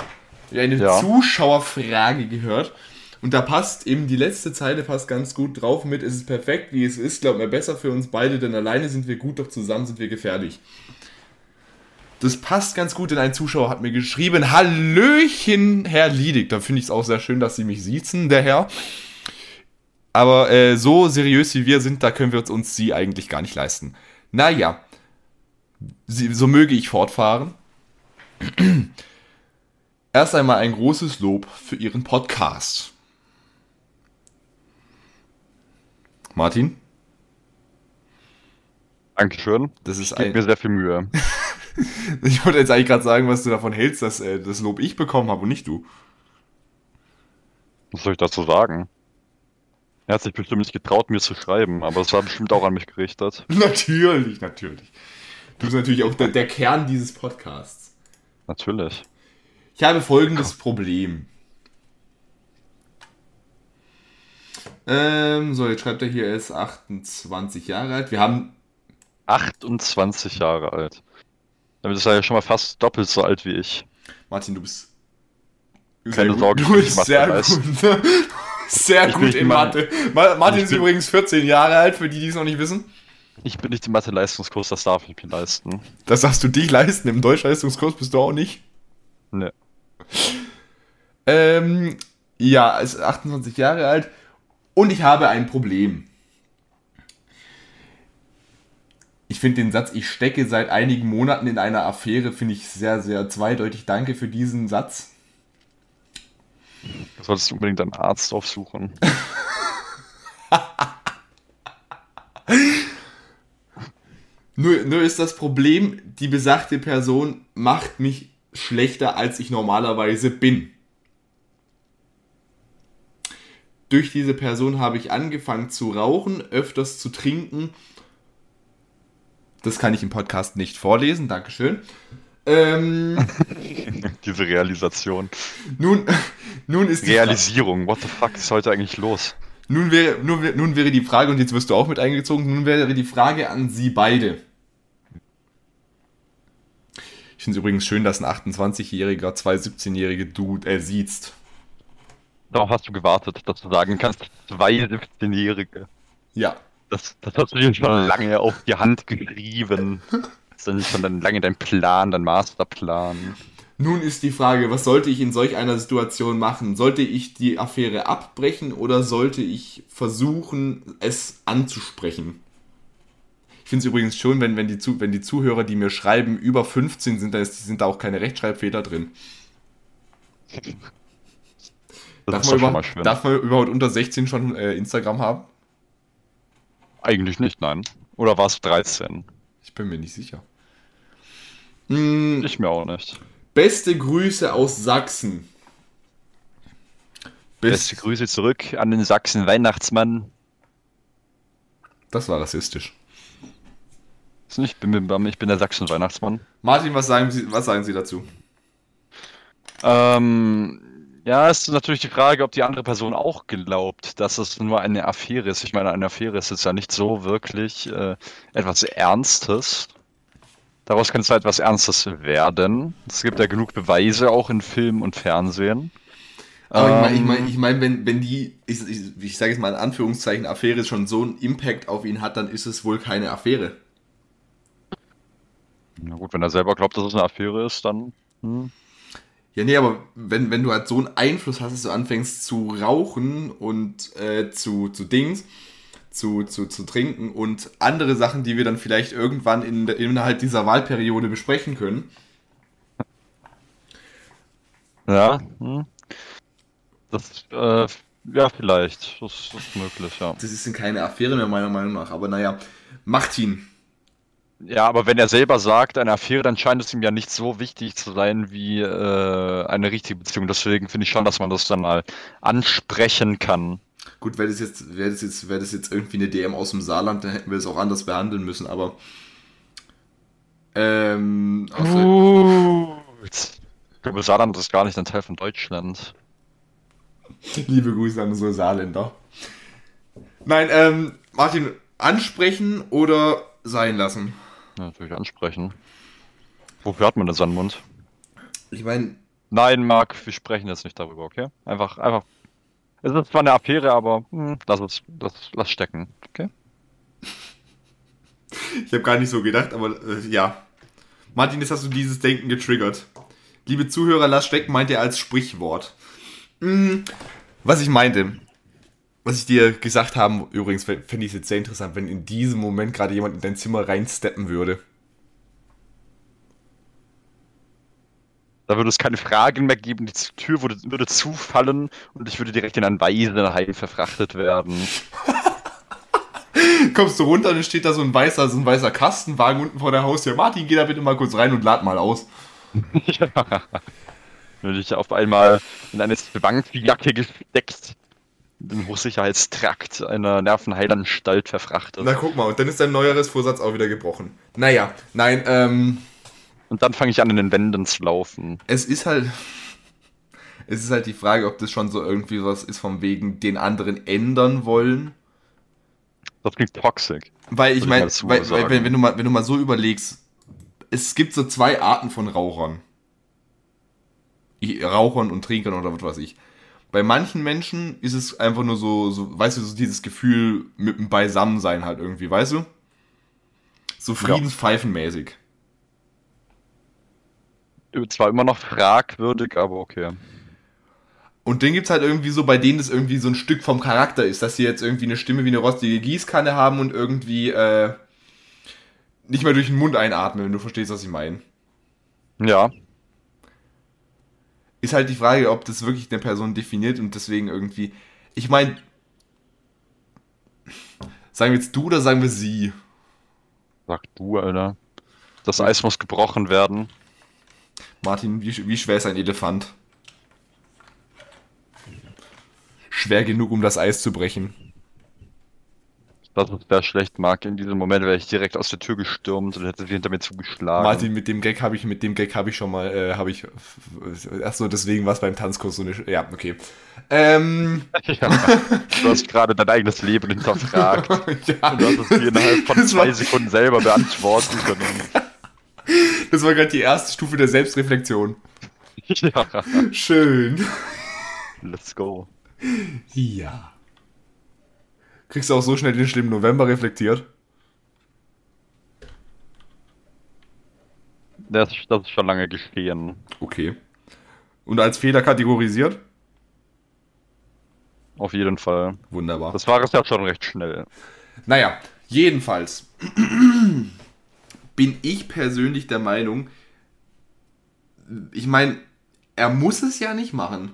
Ja, eine Ja. Zuschauerfrage gehört. Und da passt eben die letzte Zeile passt ganz gut drauf mit, es ist perfekt, wie es ist, glaub mir, besser für uns beide, denn alleine sind wir gut, doch zusammen sind wir gefährlich. Das passt ganz gut, denn ein Zuschauer hat mir geschrieben, Hallöchen, Herr Liedig. Da finde ich es auch sehr schön, dass Sie mich siezen, der Herr. Aber äh, so seriös wie wir sind, da können wir uns, Sie eigentlich gar nicht leisten. Naja, Sie, so möge ich fortfahren. Erst einmal ein großes Lob für Ihren Podcast. Martin, Dankeschön. das ist Ich ein. mir sehr viel Mühe. Ich wollte jetzt eigentlich gerade sagen, was du davon hältst, dass äh, das Lob ich bekommen habe und nicht du. Was soll ich dazu sagen? Er hat sich bestimmt nicht getraut, mir zu schreiben, aber es war bestimmt auch an mich gerichtet. Natürlich, natürlich. Du bist natürlich auch der, der Kern dieses Podcasts. Natürlich. Ich habe folgendes Problem. Ähm, so, jetzt schreibt er hier, er ist 28 Jahre alt. Wir haben 28 Jahre alt. Damit ist er ja schon mal fast doppelt so alt wie ich. Martin, du bist. Keine gut. Sorge, du bist Mathe sehr weiß. gut. Sehr Ich gut in Mathe. Ma- Martin ist übrigens 14 Jahre alt, für die, die es noch nicht wissen. Ich bin nicht im Mathe-Leistungskurs, das darf ich mir leisten. Das darfst du dich leisten. Im Deutschleistungskurs bist du auch nicht. Ne. Ähm, ja, ist 28 Jahre alt und ich habe ein Problem. Ich finde den Satz, ich stecke seit einigen Monaten in einer Affäre, finde ich sehr, sehr zweideutig. Danke für diesen Satz. Du solltest unbedingt einen Arzt aufsuchen. Nur, nur ist das Problem, die besagte Person macht mich schlechter, als ich normalerweise bin. Durch diese Person habe ich angefangen zu rauchen, öfters zu trinken. Das kann ich im Podcast nicht vorlesen, Dankeschön. Ähm, Diese Realisation. nun, nun ist Realisierung. What the fuck ist heute eigentlich los? Nun wäre, nun, nun wäre die Frage, und jetzt wirst du auch mit eingezogen, nun wäre die Frage an Sie beide. Ich finde es übrigens schön, dass ein 28-Jähriger zwei 17-Jährige Dude äh, siezt. Darauf hast du gewartet, dass du sagen kannst, zwei 17-Jährige. Ja. Das, das hast du dir schon lange auf die Hand geschrieben. Das ist dann schon dann lange dein Plan, dein Masterplan. Nun ist die Frage, was sollte ich in solch einer Situation machen? Sollte ich die Affäre abbrechen oder sollte ich versuchen, es anzusprechen? Ich finde es übrigens schön, wenn, wenn, die Zu wenn die Zuhörer, die mir schreiben, über 15 sind, da ist, sind da auch keine Rechtschreibfehler drin. Darf man, über, darf man überhaupt unter 16 schon äh, Instagram haben? Eigentlich nicht, nein. Oder war es 13? Ich bin mir nicht sicher. Hm, Ich mir auch nicht. beste Grüße aus Sachsen. Beste Grüße zurück an den Sachsen-Weihnachtsmann. Das war rassistisch. Ich bin, ich bin der Sachsen-Weihnachtsmann. Martin, was sagen Sie, was sagen Sie dazu? Ähm, Ja, es ist natürlich die Frage, ob die andere Person auch glaubt, dass es nur eine Affäre ist. Ich meine, eine Affäre ist jetzt ja nicht so wirklich äh, etwas Ernstes. Daraus kann es halt etwas Ernstes werden. Es gibt ja genug Beweise auch in Film und Fernsehen. Aber ich meine, ich Ähm, mein, ich mein, wenn, wenn die, ich, ich, ich sage jetzt mal in Anführungszeichen, Affäre schon so einen Impact auf ihn hat, dann ist es wohl keine Affäre. Na gut, wenn er selber glaubt, dass es eine Affäre ist, dann. Hm. Ja, nee, aber wenn, wenn du halt so einen Einfluss hast, dass du anfängst zu rauchen und äh, zu, zu Dings, zu, zu, zu trinken und andere Sachen, die wir dann vielleicht irgendwann in, innerhalb dieser Wahlperiode besprechen können. Ja. Hm. Das, äh, ja, vielleicht. Das, das ist möglich, ja. Das ist keine Affäre mehr, meiner Meinung nach. Aber naja, Martin, Ja, aber wenn er selber sagt, eine Affäre, dann scheint es ihm ja nicht so wichtig zu sein wie äh, eine richtige Beziehung. Deswegen finde ich schon, dass man das dann mal ansprechen kann. gut, wäre das jetzt, wäre das jetzt, wäre das jetzt irgendwie eine DM aus dem Saarland, dann hätten wir es auch anders behandeln müssen, aber. Ähm, Gut. Glaube, Saarland ist gar nicht ein Teil von Deutschland. Liebe Grüße an unsere Saarländer. Nein, ähm, Martin, ansprechen oder sein lassen? Natürlich ansprechen. Wofür hat man denn seinen Mund? Ich meine, Nein, Marc, wir sprechen jetzt nicht darüber, okay? Einfach, einfach. Es ist zwar eine Affäre, aber hm, lass es, lass, lass stecken, okay? ich habe gar nicht so gedacht, aber äh, ja. Martin, jetzt hast du dieses Denken getriggert. Liebe Zuhörer, lass stecken, meint er als Sprichwort. Hm, was ich meinte, was ich dir gesagt habe, übrigens fände ich es jetzt sehr interessant, wenn in diesem Moment gerade jemand in dein Zimmer reinsteppen würde. Da würde es keine Fragen mehr geben, die Tür würde, würde zufallen und ich würde direkt in ein Waisenheim verfrachtet werden. Kommst du runter und dann steht da so ein weißer, so ein weißer Kastenwagen unten vor der Haustür. Martin, geh da bitte mal kurz rein und lad mal aus. ja. Würde ich auf einmal in eine Zwangsjacke gesteckt, den Hochsicherheitstrakt einer Nervenheilanstalt verfrachtet. Na guck mal, und dann ist dein neueres Vorsatz auch wieder gebrochen. Naja, nein, ähm, Und dann fange ich an, in den Wänden zu laufen. es ist halt. Es ist halt die Frage, ob das schon so irgendwie was ist, von wegen den anderen ändern wollen. Das klingt toxisch. Weil ich meine, wenn, wenn, du mal, wenn du mal so überlegst, es gibt so zwei Arten von Rauchern. Rauchern und Trinkern oder was weiß ich. Bei manchen Menschen ist es einfach nur so, so weißt du, so dieses Gefühl mit dem Beisammensein halt irgendwie, weißt du? So Friedenspfeifenmäßig. Zwar immer noch fragwürdig, aber okay. Und den gibt's halt irgendwie so, bei denen es irgendwie so ein Stück vom Charakter ist, dass sie jetzt irgendwie eine Stimme wie eine rostige Gießkanne haben und irgendwie äh, nicht mehr durch den Mund einatmen, wenn du verstehst, was ich meine. Ja, Ist halt die Frage, ob das wirklich eine Person definiert und deswegen irgendwie. Ich meine, sagen wir jetzt du oder sagen wir sie? sag du, Alter. Das Eis muss gebrochen werden. Martin, wie, wie schwer ist ein Elefant? Schwer genug, um das Eis zu brechen. Das ist sehr schlecht, Marc. In diesem Moment wäre ich direkt aus der Tür gestürmt und hätte sie hinter mir zugeschlagen. Martin, mit dem Gag habe ich, mit dem Gag habe ich schon mal, äh, habe ich, ach so, deswegen war es beim Tanzkurs so eine, ja, okay. Ähm, Ja, du hast gerade dein eigenes Leben hinterfragt. ja, Und du hast es dir innerhalb von zwei war, Sekunden selber beantworten können. das war gerade die erste Stufe der Selbstreflexion. Ja, Schön. let's go. Ja. Kriegst du auch so schnell den schlimmen November reflektiert? Das, das ist schon lange geschehen. Okay. Und als Fehler kategorisiert? Auf jeden Fall. Wunderbar. Das war es ja schon recht schnell. Naja, jedenfalls bin ich persönlich der Meinung, ich meine, er muss es ja nicht machen.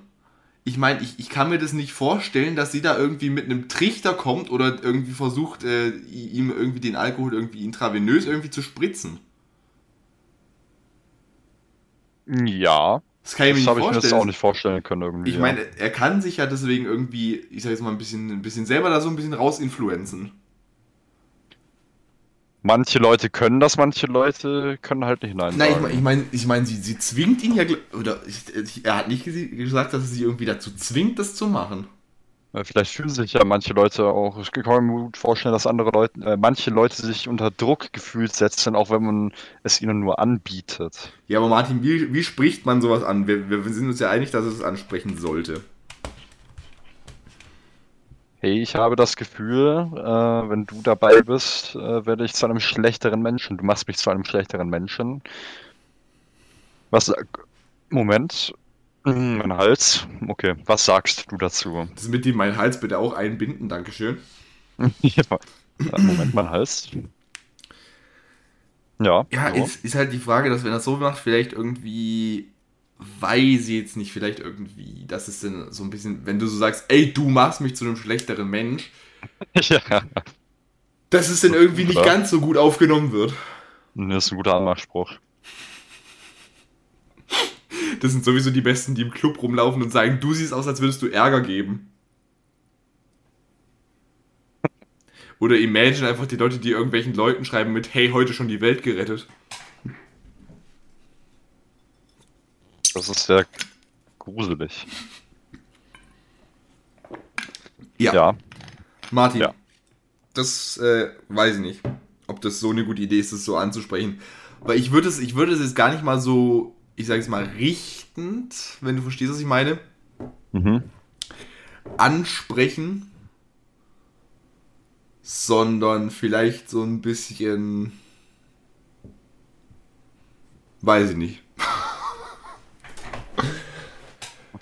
Ich meine, ich, ich kann mir das nicht vorstellen, dass sie da irgendwie mit einem Trichter kommt oder irgendwie versucht, äh, ihm irgendwie den Alkohol irgendwie intravenös irgendwie zu spritzen. Ja, Das kann ich mir das nicht habe ich mir vorstellen. auch nicht vorstellen können irgendwie. Ich meine, er kann sich ja deswegen irgendwie, ich sag jetzt mal, ein bisschen, ein bisschen selber da so ein bisschen rausinfluenzen. Manche Leute können das, manche Leute können halt nicht nein Nein, ich sagen. meine, ich mein, ich mein, sie, sie zwingt ihn ja, oder ich, er hat nicht gesagt, dass sie irgendwie dazu zwingt, das zu machen. Vielleicht fühlen sich ja manche Leute auch, ich kann mir gut vorstellen, dass andere Leute, äh, manche Leute sich unter Druck gefühlt setzen, auch wenn man es ihnen nur anbietet. Ja, aber Martin, wie, wie spricht man sowas an? Wir, wir sind uns ja einig, dass es ansprechen sollte. Hey, ich habe das Gefühl, äh, wenn du dabei bist, äh, werde ich zu einem schlechteren Menschen. Du machst mich zu einem schlechteren Menschen. Was sag... Moment. Hm, Mein Hals. Okay, was sagst du dazu? Das mit dem mein Hals bitte auch einbinden, Dankeschön. Ja. Äh, Moment, mein Hals. Ja. Ja, so. ist, ist halt die Frage, dass wenn er so macht, vielleicht irgendwie, weiß ich jetzt nicht, vielleicht irgendwie, das ist dann so ein bisschen, wenn du so sagst, ey, du machst mich zu einem schlechteren Mensch, ja. dass es dann irgendwie nicht Ja. ganz so gut aufgenommen wird. Das ist ein guter Anmachspruch. Das sind sowieso die Besten, die im Club rumlaufen und sagen, du siehst aus, als würdest du Ärger geben. Oder imagine einfach die Leute, die irgendwelchen Leuten schreiben mit, hey, heute schon die Welt gerettet. Das ist sehr gruselig. Ja, Ja. Martin, Ja. das äh, weiß ich nicht, ob das so eine gute Idee ist, das so anzusprechen. Weil ich würde es, ich würde es jetzt gar nicht mal so, ich sage es mal, richtend, wenn du verstehst, was ich meine, Mhm. ansprechen, sondern vielleicht so ein bisschen, weiß ich nicht.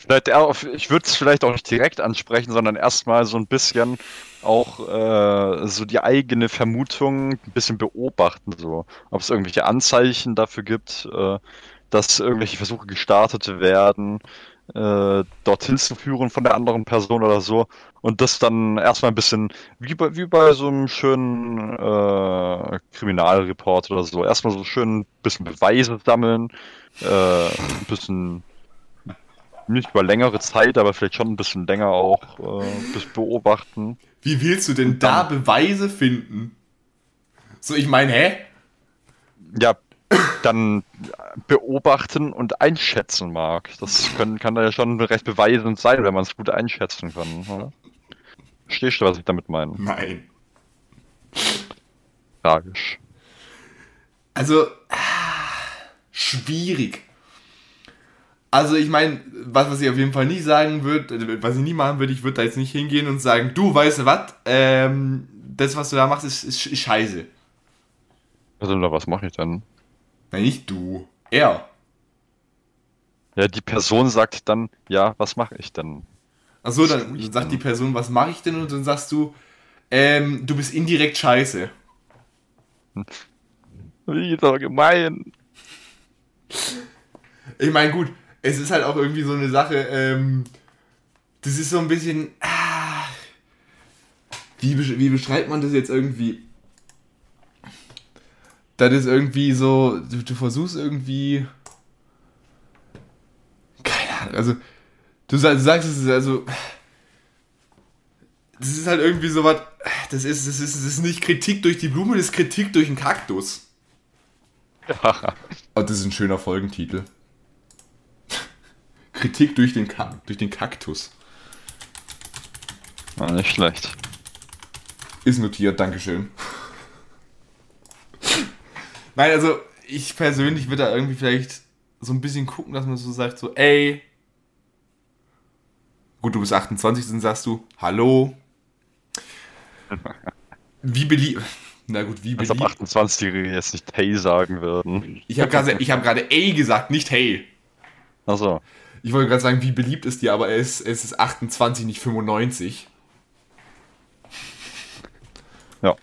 Vielleicht ich würde es vielleicht auch nicht direkt ansprechen, sondern erstmal so ein bisschen auch äh, so die eigene Vermutung ein bisschen beobachten, so. Ob es irgendwelche Anzeichen dafür gibt, äh, dass irgendwelche Versuche gestartet werden, äh, dorthin zu führen von der anderen Person oder so. Und das dann erstmal ein bisschen, wie bei, wie bei so einem schönen äh, Kriminalreport oder so, erstmal so schön ein bisschen Beweise sammeln, äh, ein bisschen nicht über längere Zeit, aber vielleicht schon ein bisschen länger auch äh, bis beobachten. Wie willst du denn da Beweise finden? So, ich meine, hä? Ja, dann beobachten und einschätzen mag. Das können, kann da ja schon recht beweisend sein, wenn man es gut einschätzen kann, oder? Verstehst du, was ich damit meine? Nein. Tragisch. Also, ah, schwierig. Also, ich meine, was, was ich auf jeden Fall nicht sagen würde, was ich nie machen würde, ich würde da jetzt nicht hingehen und sagen, du, weißt du was, ähm, das, was du da machst, ist, ist, ist scheiße. Also, was mache ich dann? Nein, nicht du. Er. Ja, die Person sagt dann, ja, was mache ich denn? Achso, dann sagt denn? die Person, was mache ich denn? Und dann sagst du, ähm, du bist indirekt scheiße. Wie so gemein. Ich meine, gut, es ist halt auch irgendwie so eine Sache, ähm, das ist so ein bisschen, ah, wie, wie beschreibt man das jetzt irgendwie? Das ist irgendwie so, du, du versuchst irgendwie, keine Ahnung, also, du sa- du sagst es ist also, das ist halt irgendwie so was, das ist, das ist, das ist nicht Kritik durch die Blume, das ist Kritik durch den Kaktus. Ja. Oh, das ist ein schöner Folgentitel. Kritik durch den, Ka durch den Kaktus. Ah, nicht schlecht. Ist notiert, Dankeschön. Nein, also ich persönlich würde da irgendwie vielleicht so ein bisschen gucken, dass man so sagt, so, ey. Gut, du bist 28, dann sagst du, hallo. Wie beliebt. Na gut, wie Als ob beliebt. 28-Jährige jetzt nicht Hey sagen würden. Ich habe gerade ich hab gerade ey gesagt, nicht hey. Achso. Ich wollte gerade sagen, wie beliebt ist die, aber er ist, es ist 28, nicht 95. Ja.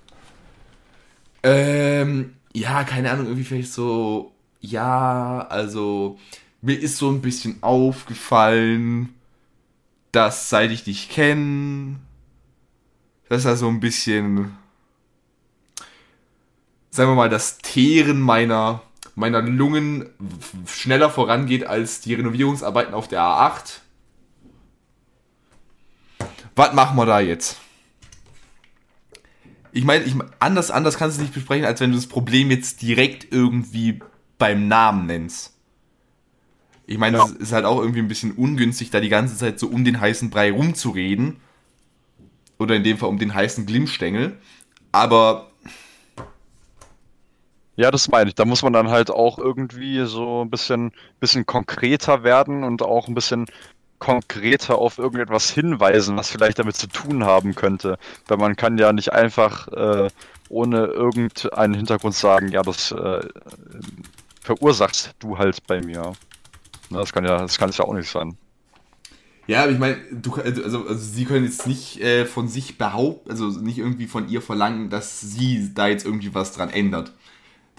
Ähm, ja, keine Ahnung, irgendwie vielleicht so, ja, also mir ist so ein bisschen aufgefallen, dass seit ich dich kenne, dass da so ein bisschen, sagen wir mal, das Teeren meiner, meiner Lungen schneller vorangeht als die Renovierungsarbeiten auf der A8. Was machen wir da jetzt? Ich meine, ich, anders, anders kannst du es nicht besprechen, als wenn du das Problem jetzt direkt irgendwie beim Namen nennst. Ich meine, Ja. das ist halt auch irgendwie ein bisschen ungünstig, da die ganze Zeit so um den heißen Brei rumzureden. Oder in dem Fall um den heißen Glimmstängel. Aber Ja, das meine ich. Da muss man dann halt auch irgendwie so ein bisschen, bisschen konkreter werden und auch ein bisschen konkreter auf irgendetwas hinweisen, was vielleicht damit zu tun haben könnte. Weil man kann ja nicht einfach äh, ohne irgendeinen Hintergrund sagen, ja, das äh, verursachst du halt bei mir. Na, das kann ja, das kann es ja auch nicht sein. Ja, aber ich meine, du, also, also sie können jetzt nicht äh, von sich behaupten, also nicht irgendwie von ihr verlangen, dass sie da jetzt irgendwie was dran ändert.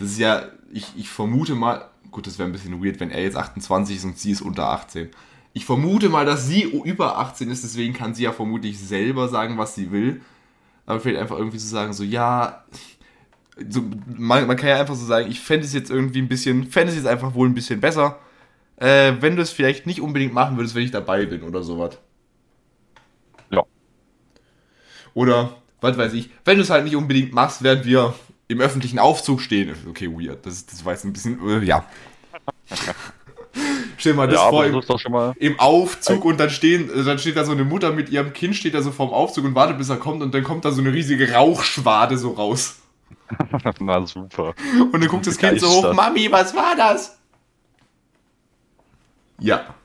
Das ist ja, ich, ich vermute mal, gut, das wäre ein bisschen weird, wenn er jetzt 28 ist und sie ist unter 18. Ich vermute mal, dass sie über 18 ist, deswegen kann sie ja vermutlich selber sagen, was sie will. Aber vielleicht einfach irgendwie zu sagen, so, ja, so, man, man kann ja einfach so sagen, ich fände es jetzt irgendwie ein bisschen, fände es jetzt einfach wohl ein bisschen besser, äh, wenn du es vielleicht nicht unbedingt machen würdest, wenn ich dabei bin oder sowas. Ja. Oder, was weiß ich, wenn du es halt nicht unbedingt machst, während wir im öffentlichen Aufzug stehen. Okay, weird. Das, das war jetzt ein bisschen, äh, ja. Stell dir mal das ja, vor, im, das im Aufzug und dann stehen, äh, dann steht da so eine Mutter mit ihrem Kind, steht da so vorm Aufzug und wartet, bis er kommt und dann kommt da so eine riesige Rauchschwade so raus. Na super. Und dann guckt das Kind so hoch. Mami, was war das? Ja.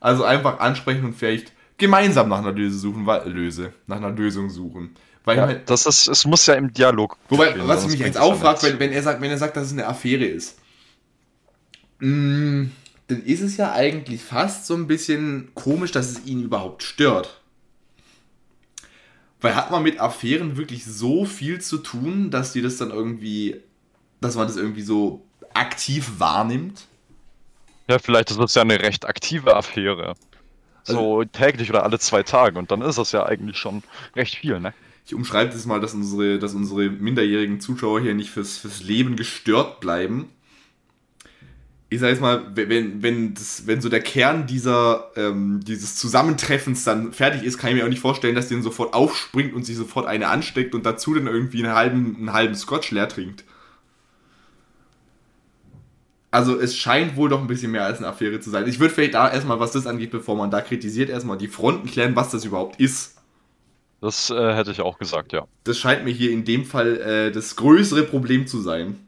Also einfach ansprechen und vielleicht gemeinsam nach einer Löse suchen, weil, Löse, nach einer Lösung suchen. Weil Ja, halt, das ist, es muss ja im Dialog. wobei, geschehen, was mich jetzt auch fragt, wenn, wenn er sagt, wenn er sagt, dass es eine Affäre ist, mm, dann ist es ja eigentlich fast so ein bisschen komisch, dass es ihn überhaupt stört. Weil hat man mit Affären wirklich so viel zu tun, dass die das dann irgendwie, dass man das irgendwie so aktiv wahrnimmt? Ja, vielleicht ist das ja eine recht aktive Affäre. So täglich oder alle zwei Tage. Und dann ist das ja eigentlich schon recht viel, ne? Ich umschreibe das mal, dass unsere, dass unsere minderjährigen Zuschauer hier nicht fürs, fürs Leben gestört bleiben. Ich sag jetzt mal, wenn, wenn, das, wenn so der Kern dieser, ähm, dieses Zusammentreffens dann fertig ist, kann ich mir auch nicht vorstellen, dass dann sofort aufspringt und sich sofort eine ansteckt und dazu dann irgendwie einen halben, einen halben Scotch leer trinkt. Also es scheint wohl doch ein bisschen mehr als eine Affäre zu sein. Ich würde vielleicht da erstmal, was das angeht, bevor man da kritisiert, erstmal die Fronten klären, was das überhaupt ist. Das äh, hätte ich auch gesagt, ja. Das scheint mir hier in dem Fall äh, das größere Problem zu sein.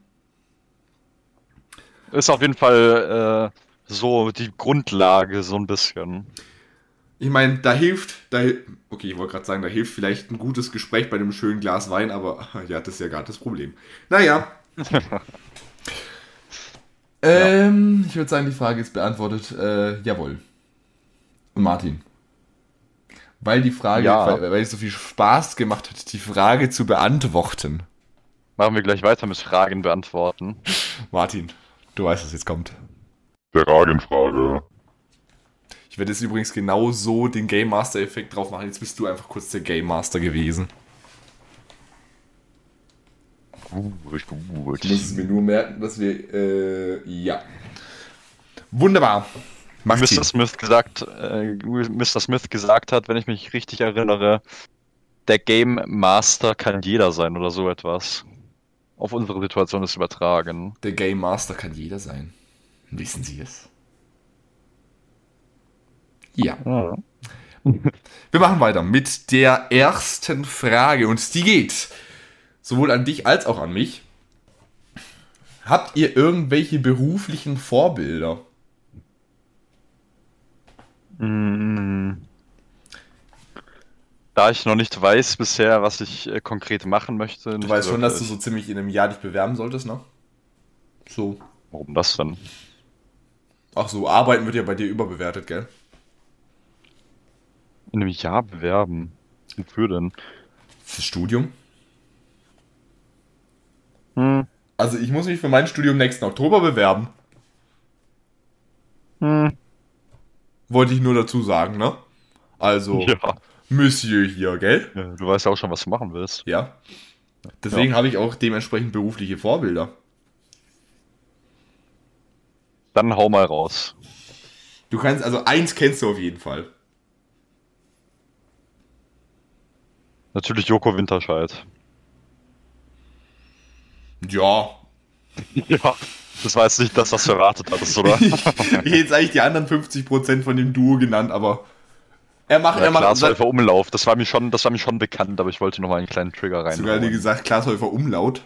Ist auf jeden Fall äh, so die Grundlage, so ein bisschen. Ich meine, da hilft, da, okay, ich wollte gerade sagen, da hilft vielleicht ein gutes Gespräch bei einem schönen Glas Wein, aber ja, das ist ja gerade das Problem. Naja. ähm, ich würde sagen, die Frage ist beantwortet. Äh, jawohl. Und Martin. Weil die Frage, Ja. weil, weil es so viel Spaß gemacht hat, die Frage zu beantworten. Machen wir gleich weiter mit Fragen beantworten. Martin, du weißt, was jetzt kommt. Fragenfrage. Ich werde jetzt übrigens genau so den Game Master Effekt drauf machen. Jetzt bist du einfach kurz der Game Master gewesen. Gut, gut. Ich muss es mir nur merken, dass wir, äh, ja. Wunderbar. Macht Mr. Smith gesagt, äh, Mr. Smith gesagt hat, wenn ich mich richtig erinnere, der Game Master kann jeder sein oder so etwas. Auf unsere Situation ist übertragen. Der Game Master kann jeder sein. Wissen Sie es? Ja. Wir machen weiter mit der ersten Frage und die geht sowohl an dich als auch an mich. Habt ihr irgendwelche beruflichen Vorbilder? Mm. Da ich noch nicht weiß bisher, was ich äh, konkret machen möchte. Du weißt schon, dass du so ziemlich in einem Jahr dich bewerben solltest, ne? So. Warum das denn? Ach so, Arbeiten wird ja bei dir überbewertet, gell? In einem Jahr bewerben. Wofür denn? Fürs Studium? Hm. Also ich muss mich für mein Studium nächsten Oktober bewerben. Hm. Wollte ich nur dazu sagen, ne? Also, Ja. Monsieur hier, gell? ja. Du weißt ja auch schon, was du machen willst. Ja. Deswegen habe ich auch dementsprechend berufliche Vorbilder. Dann hau mal raus. Du kannst, also eins kennst du auf jeden Fall. Natürlich Joko Winterscheid. Ja. Ja. Das war jetzt nicht das, was du erwartet hattest, oder? ich hätte jetzt eigentlich die anderen 50% von dem Duo genannt, aber er macht, Ja, er macht Glashäufer Umlauf, das war mir schon, das war mir schon bekannt, aber ich wollte noch mal einen kleinen Trigger rein. sogar wie gesagt Glashäufer Umlaut.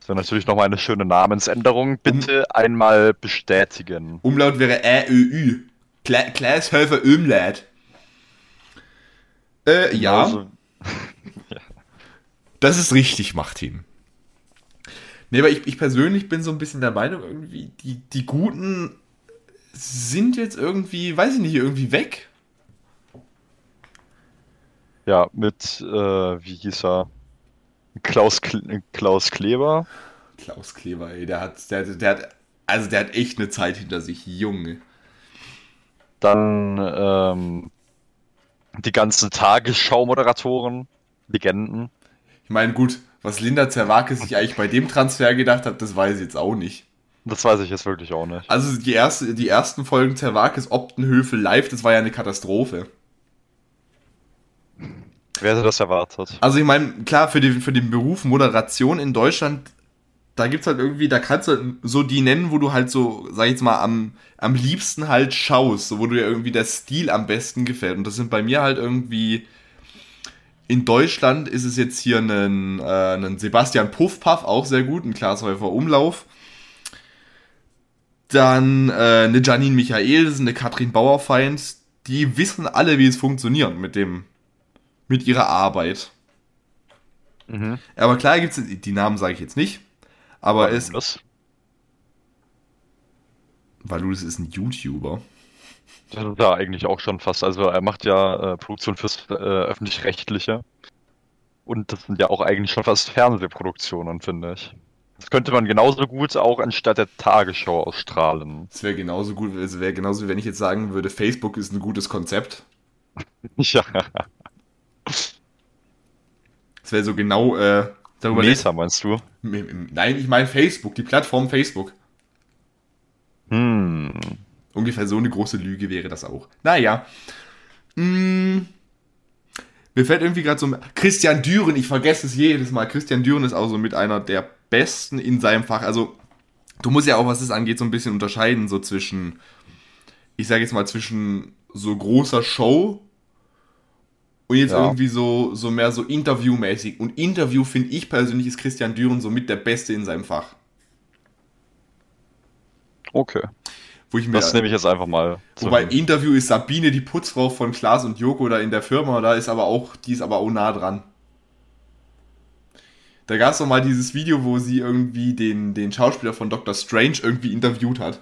Das wäre natürlich noch mal eine schöne Namensänderung. Bitte einmal bestätigen. Umlaut wäre Ä, Ö, Ü. Kla Glashäufer Umlaut. Äh, ja, Also, das ist richtig, Martin. Nee, aber ich, ich persönlich bin so ein bisschen der Meinung, irgendwie, die, die Guten sind jetzt irgendwie, weiß ich nicht, irgendwie weg. ja, mit, äh, wie hieß er? Klaus, Kle Klaus Kleber. Klaus Kleber, ey, der hat, der, der hat, also der hat echt eine Zeit hinter sich, Junge. Dann ähm, die ganzen Tagesschau-Moderatoren, Legenden. Ich meine, gut, was Linda Zerwakis sich eigentlich bei dem Transfer gedacht hat, das weiß ich jetzt auch nicht. Das weiß ich jetzt wirklich auch nicht. Also die, erste, die ersten Folgen Zerwakis Optenhöfe live, das war ja eine Katastrophe. Wer hätte das erwartet? Also ich meine, klar, für den, für den Beruf Moderation in Deutschland, da gibt's halt irgendwie, da kannst du halt so die nennen, wo du halt so, sag ich jetzt mal, am, am liebsten halt schaust, so, wo dir irgendwie der Stil am besten gefällt. Und das sind bei mir halt irgendwie, in Deutschland ist es jetzt hier ein, äh, Sebastian Puffpaff, auch sehr gut, ein Glashäufer Umlauf. Dann äh, eine Janine Michaelsen, eine Katrin Bauerfeind, die wissen alle, wie es funktioniert mit dem, mit ihrer Arbeit. Mhm. Aber klar gibt's die Namen sage ich jetzt nicht, aber es das? Valudis ist ein YouTuber. Ja eigentlich auch schon fast. Also er macht ja äh, Produktion fürs äh, öffentlich-rechtliche. Und das sind ja auch eigentlich schon fast Fernsehproduktionen, finde ich. Das könnte man genauso gut auch anstatt der Tagesschau ausstrahlen. Es wäre genauso gut, es wäre genauso, wie wenn ich jetzt sagen würde, Facebook ist ein gutes Konzept. Ja, Es wäre so genau äh, darüber Meta meinst du? Nein, ich meine Facebook, die Plattform Facebook. Hm. Ungefähr so eine große Lüge wäre das auch. Naja. Mm, mir fällt irgendwie gerade so. Christian Düren, ich vergesse es jedes Mal. Christian Düren ist auch so mit einer der besten in seinem Fach. Also, du musst ja auch, was das angeht, so ein bisschen unterscheiden, so zwischen, ich sage jetzt mal, zwischen so großer Show und jetzt Ja. irgendwie so, so mehr so interviewmäßig. Und Interview finde ich persönlich ist Christian Düren so mit der Beste in seinem Fach. Okay. Wo ich mir Das nehme ich jetzt einfach mal. so Wobei. Interview ist Sabine, die Putzfrau von Klaas und Joko da in der Firma, da ist aber auch, die ist aber auch nah dran. Da gab es doch mal dieses Video, wo sie irgendwie den, den Schauspieler von Doctor Strange irgendwie interviewt hat.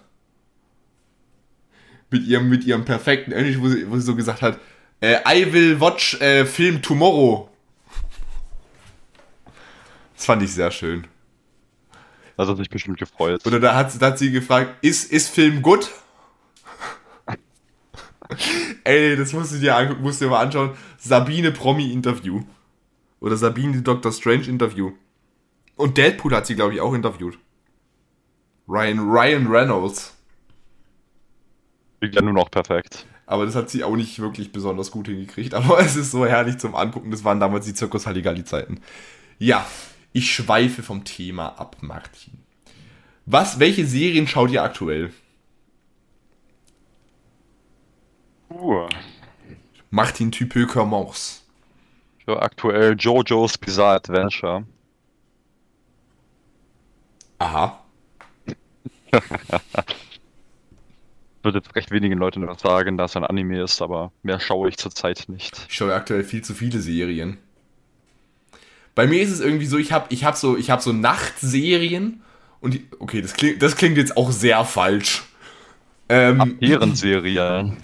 Mit ihrem, mit ihrem perfekten Englisch, wo sie, wo sie so gesagt hat, äh, I will watch äh, Film tomorrow. Das fand ich sehr schön. Das hat sich bestimmt gefreut. Oder da hat, da hat sie gefragt, ist, ist Film gut? Ey, das musst du dir angucken, musst du dir mal anschauen. Sabine Promi Interview. Oder Sabine Dr. Strange Interview. Und Deadpool hat sie, glaube ich, auch interviewt. Ryan, Ryan Reynolds. Klingt ja nur noch perfekt. Aber das hat sie auch nicht wirklich besonders gut hingekriegt. Aber es ist so herrlich zum Angucken. Das waren damals die Zirkus Halligalli-Zeiten. Ja, ich schweife vom Thema ab, Martin. Was, welche Serien schaut ihr aktuell? Uh. Martin Typeux commence. So, aktuell JoJo's Bizarre Adventure. Aha. Wird jetzt recht wenigen Leuten was sagen, dass es ein Anime ist, aber mehr schaue ich zurzeit nicht. Ich schaue aktuell viel zu viele Serien. Bei mir ist es irgendwie so, ich habe ich hab so, ich hab so Nachtserien und die, okay, das klingt, das klingt jetzt auch sehr falsch. Ähm, Ehrenserien.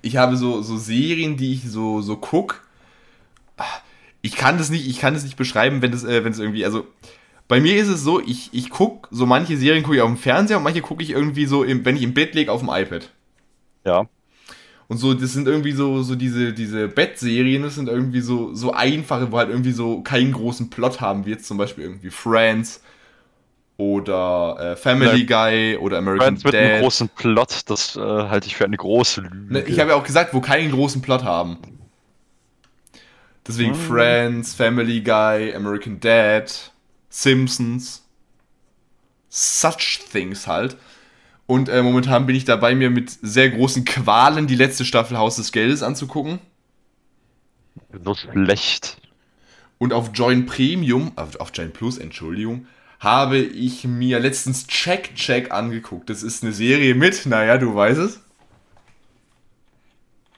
ich habe so, so Serien, die ich so, so guck. Ich kann das nicht, ich kann das nicht beschreiben, wenn das, äh, wenn es irgendwie, also bei mir ist es so, ich, ich guck, so manche Serien gucke ich auf dem Fernseher und manche gucke ich irgendwie so, im, wenn ich im Bett lege, auf dem iPad. Ja. Und so, das sind irgendwie so, so diese, diese Bettserien, das sind irgendwie so, so einfache, wo halt irgendwie so keinen großen Plot haben, wie jetzt zum Beispiel irgendwie Friends oder äh, Family Guy oder American Friends mit einem Dad. großen Plot, das äh, halte ich für eine große Lüge. Ne, ich habe ja auch gesagt, wo keinen großen Plot haben. Deswegen Mhm. Friends, Family Guy, American Dad, Simpsons, such things halt. Und äh, momentan bin ich dabei, mir mit sehr großen Qualen die letzte Staffel Haus des Geldes anzugucken. So schlecht. Und auf Join Premium, auf, auf Join Plus, Entschuldigung, habe ich mir letztens Check Check angeguckt. Das ist eine Serie mit, naja, du weißt es.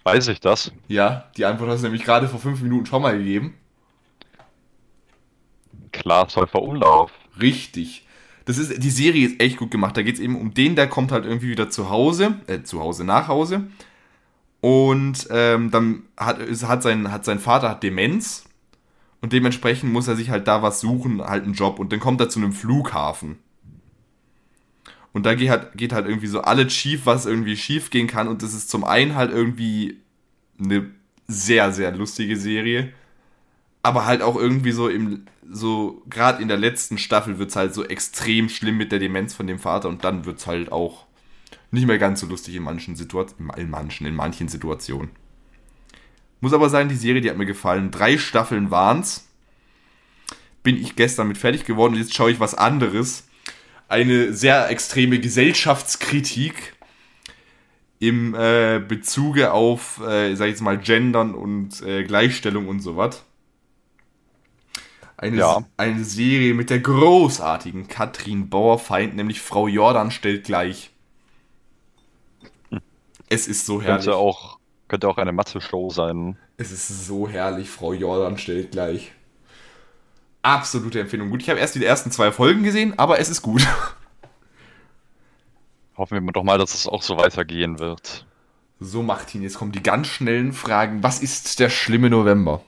Weiß ich das? Ja, die Antwort hast du nämlich gerade vor fünf Minuten schon mal gegeben. Klar, Säufer Umlauf. Richtig. Das ist, die Serie ist echt gut gemacht. Da geht es eben um den, der kommt halt irgendwie wieder zu Hause, äh, zu Hause, nach Hause. Und ähm, dann hat, hat, sein, hat sein Vater hat Demenz. Und dementsprechend muss er sich halt da was suchen, halt einen Job. Und dann kommt er zu einem Flughafen. Und da geht halt, geht halt irgendwie so alles schief, was irgendwie schief gehen kann. Und das ist zum einen halt irgendwie eine sehr, sehr lustige Serie. Aber halt auch irgendwie so im, so, gerade in der letzten Staffel wird es halt so extrem schlimm mit der Demenz von dem Vater und dann wird es halt auch nicht mehr ganz so lustig in manchen Situationen, in manchen, in manchen Situationen. Muss aber sagen, die Serie, die hat mir gefallen. Drei Staffeln waren's. Bin ich gestern mit fertig geworden und jetzt schaue ich was anderes. Eine sehr extreme Gesellschaftskritik im äh, Bezuge auf, äh, sag ich jetzt mal, Gendern und äh, Gleichstellung und sowas. Eine, Ja. eine Serie mit der großartigen Katrin Bauerfeind, nämlich Frau Jordan stellt gleich. Es ist so herrlich. Könnte auch, könnte auch eine Mathe-Show sein. Es ist so herrlich, Frau Jordan stellt gleich. Absolute Empfehlung. Gut, ich habe erst die ersten zwei Folgen gesehen, aber es ist gut. Hoffen wir doch mal, dass es auch so weitergehen wird. So, Martin, jetzt kommen die ganz schnellen Fragen. Was ist der schlimme November?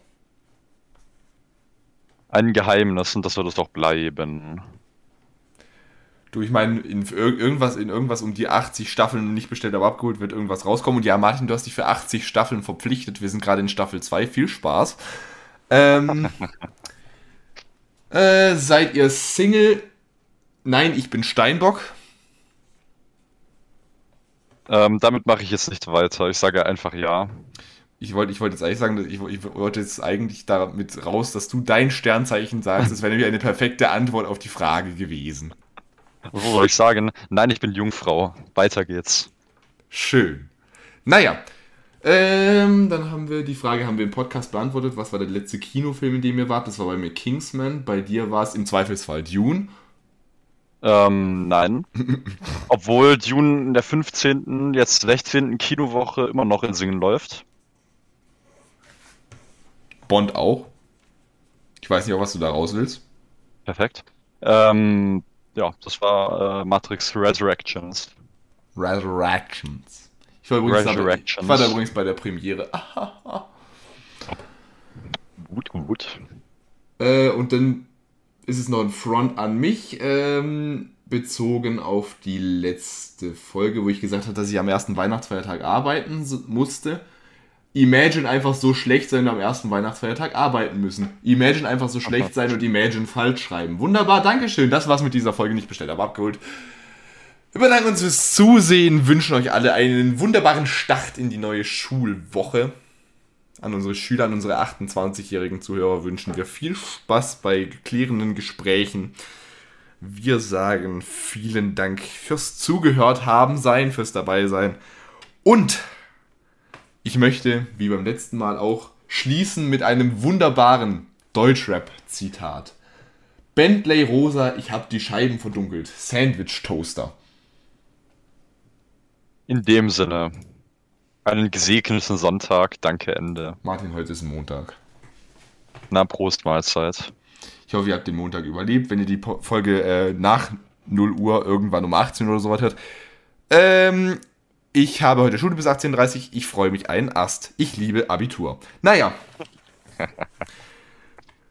Ein Geheimnis und das wird es doch bleiben. Du, ich meine, in ir- irgendwas, in irgendwas um die 80 Staffeln nicht bestellt, aber abgeholt wird irgendwas rauskommen. Und ja, Martin, du hast dich für 80 Staffeln verpflichtet. Wir sind gerade in Staffel 2. Viel Spaß. Ähm, äh, seid ihr Single? Nein, ich bin Steinbock. Ähm, damit mache ich jetzt nicht weiter. Ich sage einfach ja. Ich wollte ich wollte jetzt eigentlich sagen, ich, ich wollte jetzt eigentlich damit raus, dass du dein Sternzeichen sagst. Das wäre nämlich eine perfekte Antwort auf die Frage gewesen. So soll ich sagen? Nein, ich bin Jungfrau. Weiter geht's. Schön. Naja, ähm, dann haben wir die Frage, haben wir im Podcast beantwortet. Was war der letzte Kinofilm, in dem ihr wart? Das war bei mir Kingsman. Bei dir war es im Zweifelsfall Dune. Ähm, nein. Obwohl Dune in der 15., jetzt 16. Kinowoche immer noch in Singen läuft. Bond auch. Ich weiß nicht, auf was du da raus willst. Perfekt. Ähm, ja, das war äh, Matrix Resurrections. Resurrections. Ich war, übrigens Resurrections. ich war da übrigens bei der Premiere. Gut, gut. Äh, und dann ist es noch ein Front an mich, ähm, bezogen auf die letzte Folge, wo ich gesagt habe, dass ich am ersten Weihnachtsfeiertag arbeiten musste. Imagine einfach so schlecht sein und am ersten Weihnachtsfeiertag arbeiten müssen. Imagine einfach so schlecht sein und Imagine falsch schreiben. Wunderbar, Dankeschön. Das war's mit dieser Folge nicht bestellt, aber abgeholt. Wir bedanken uns fürs Zusehen, wünschen euch alle einen wunderbaren Start in die neue Schulwoche an unsere Schüler, an unsere 28-jährigen Zuhörer wünschen wir viel Spaß bei klärenden Gesprächen. Wir sagen vielen Dank fürs Zugehört haben sein, fürs dabei sein. Und ich möchte, wie beim letzten Mal auch, schließen mit einem wunderbaren Deutschrap-Zitat. Bentley Rosa, ich hab die Scheiben verdunkelt. Sandwich Toaster. In dem Sinne, einen gesegneten Sonntag. Danke, Ende. Martin, heute ist Montag. Na, Prost, Mahlzeit. Ich hoffe, ihr habt den Montag überlebt, wenn ihr die Folge äh, nach 0 Uhr irgendwann um 18 oder so was hört. Ähm, ich habe heute Schule bis 18.30 Uhr. Ich freue mich einen Ast. Ich liebe Abitur. Naja.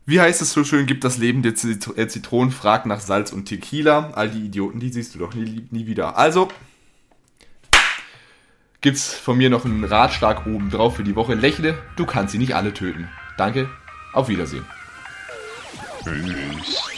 Wie heißt es so schön, gibt das Leben der Zit Zitronen, fragt nach Salz und Tequila. All die Idioten, die siehst du doch nie, nie wieder. Also, gibt's von mir noch einen Ratschlag oben drauf für die Woche. Lächle, du kannst sie nicht alle töten. Danke, auf Wiedersehen. Tschüss.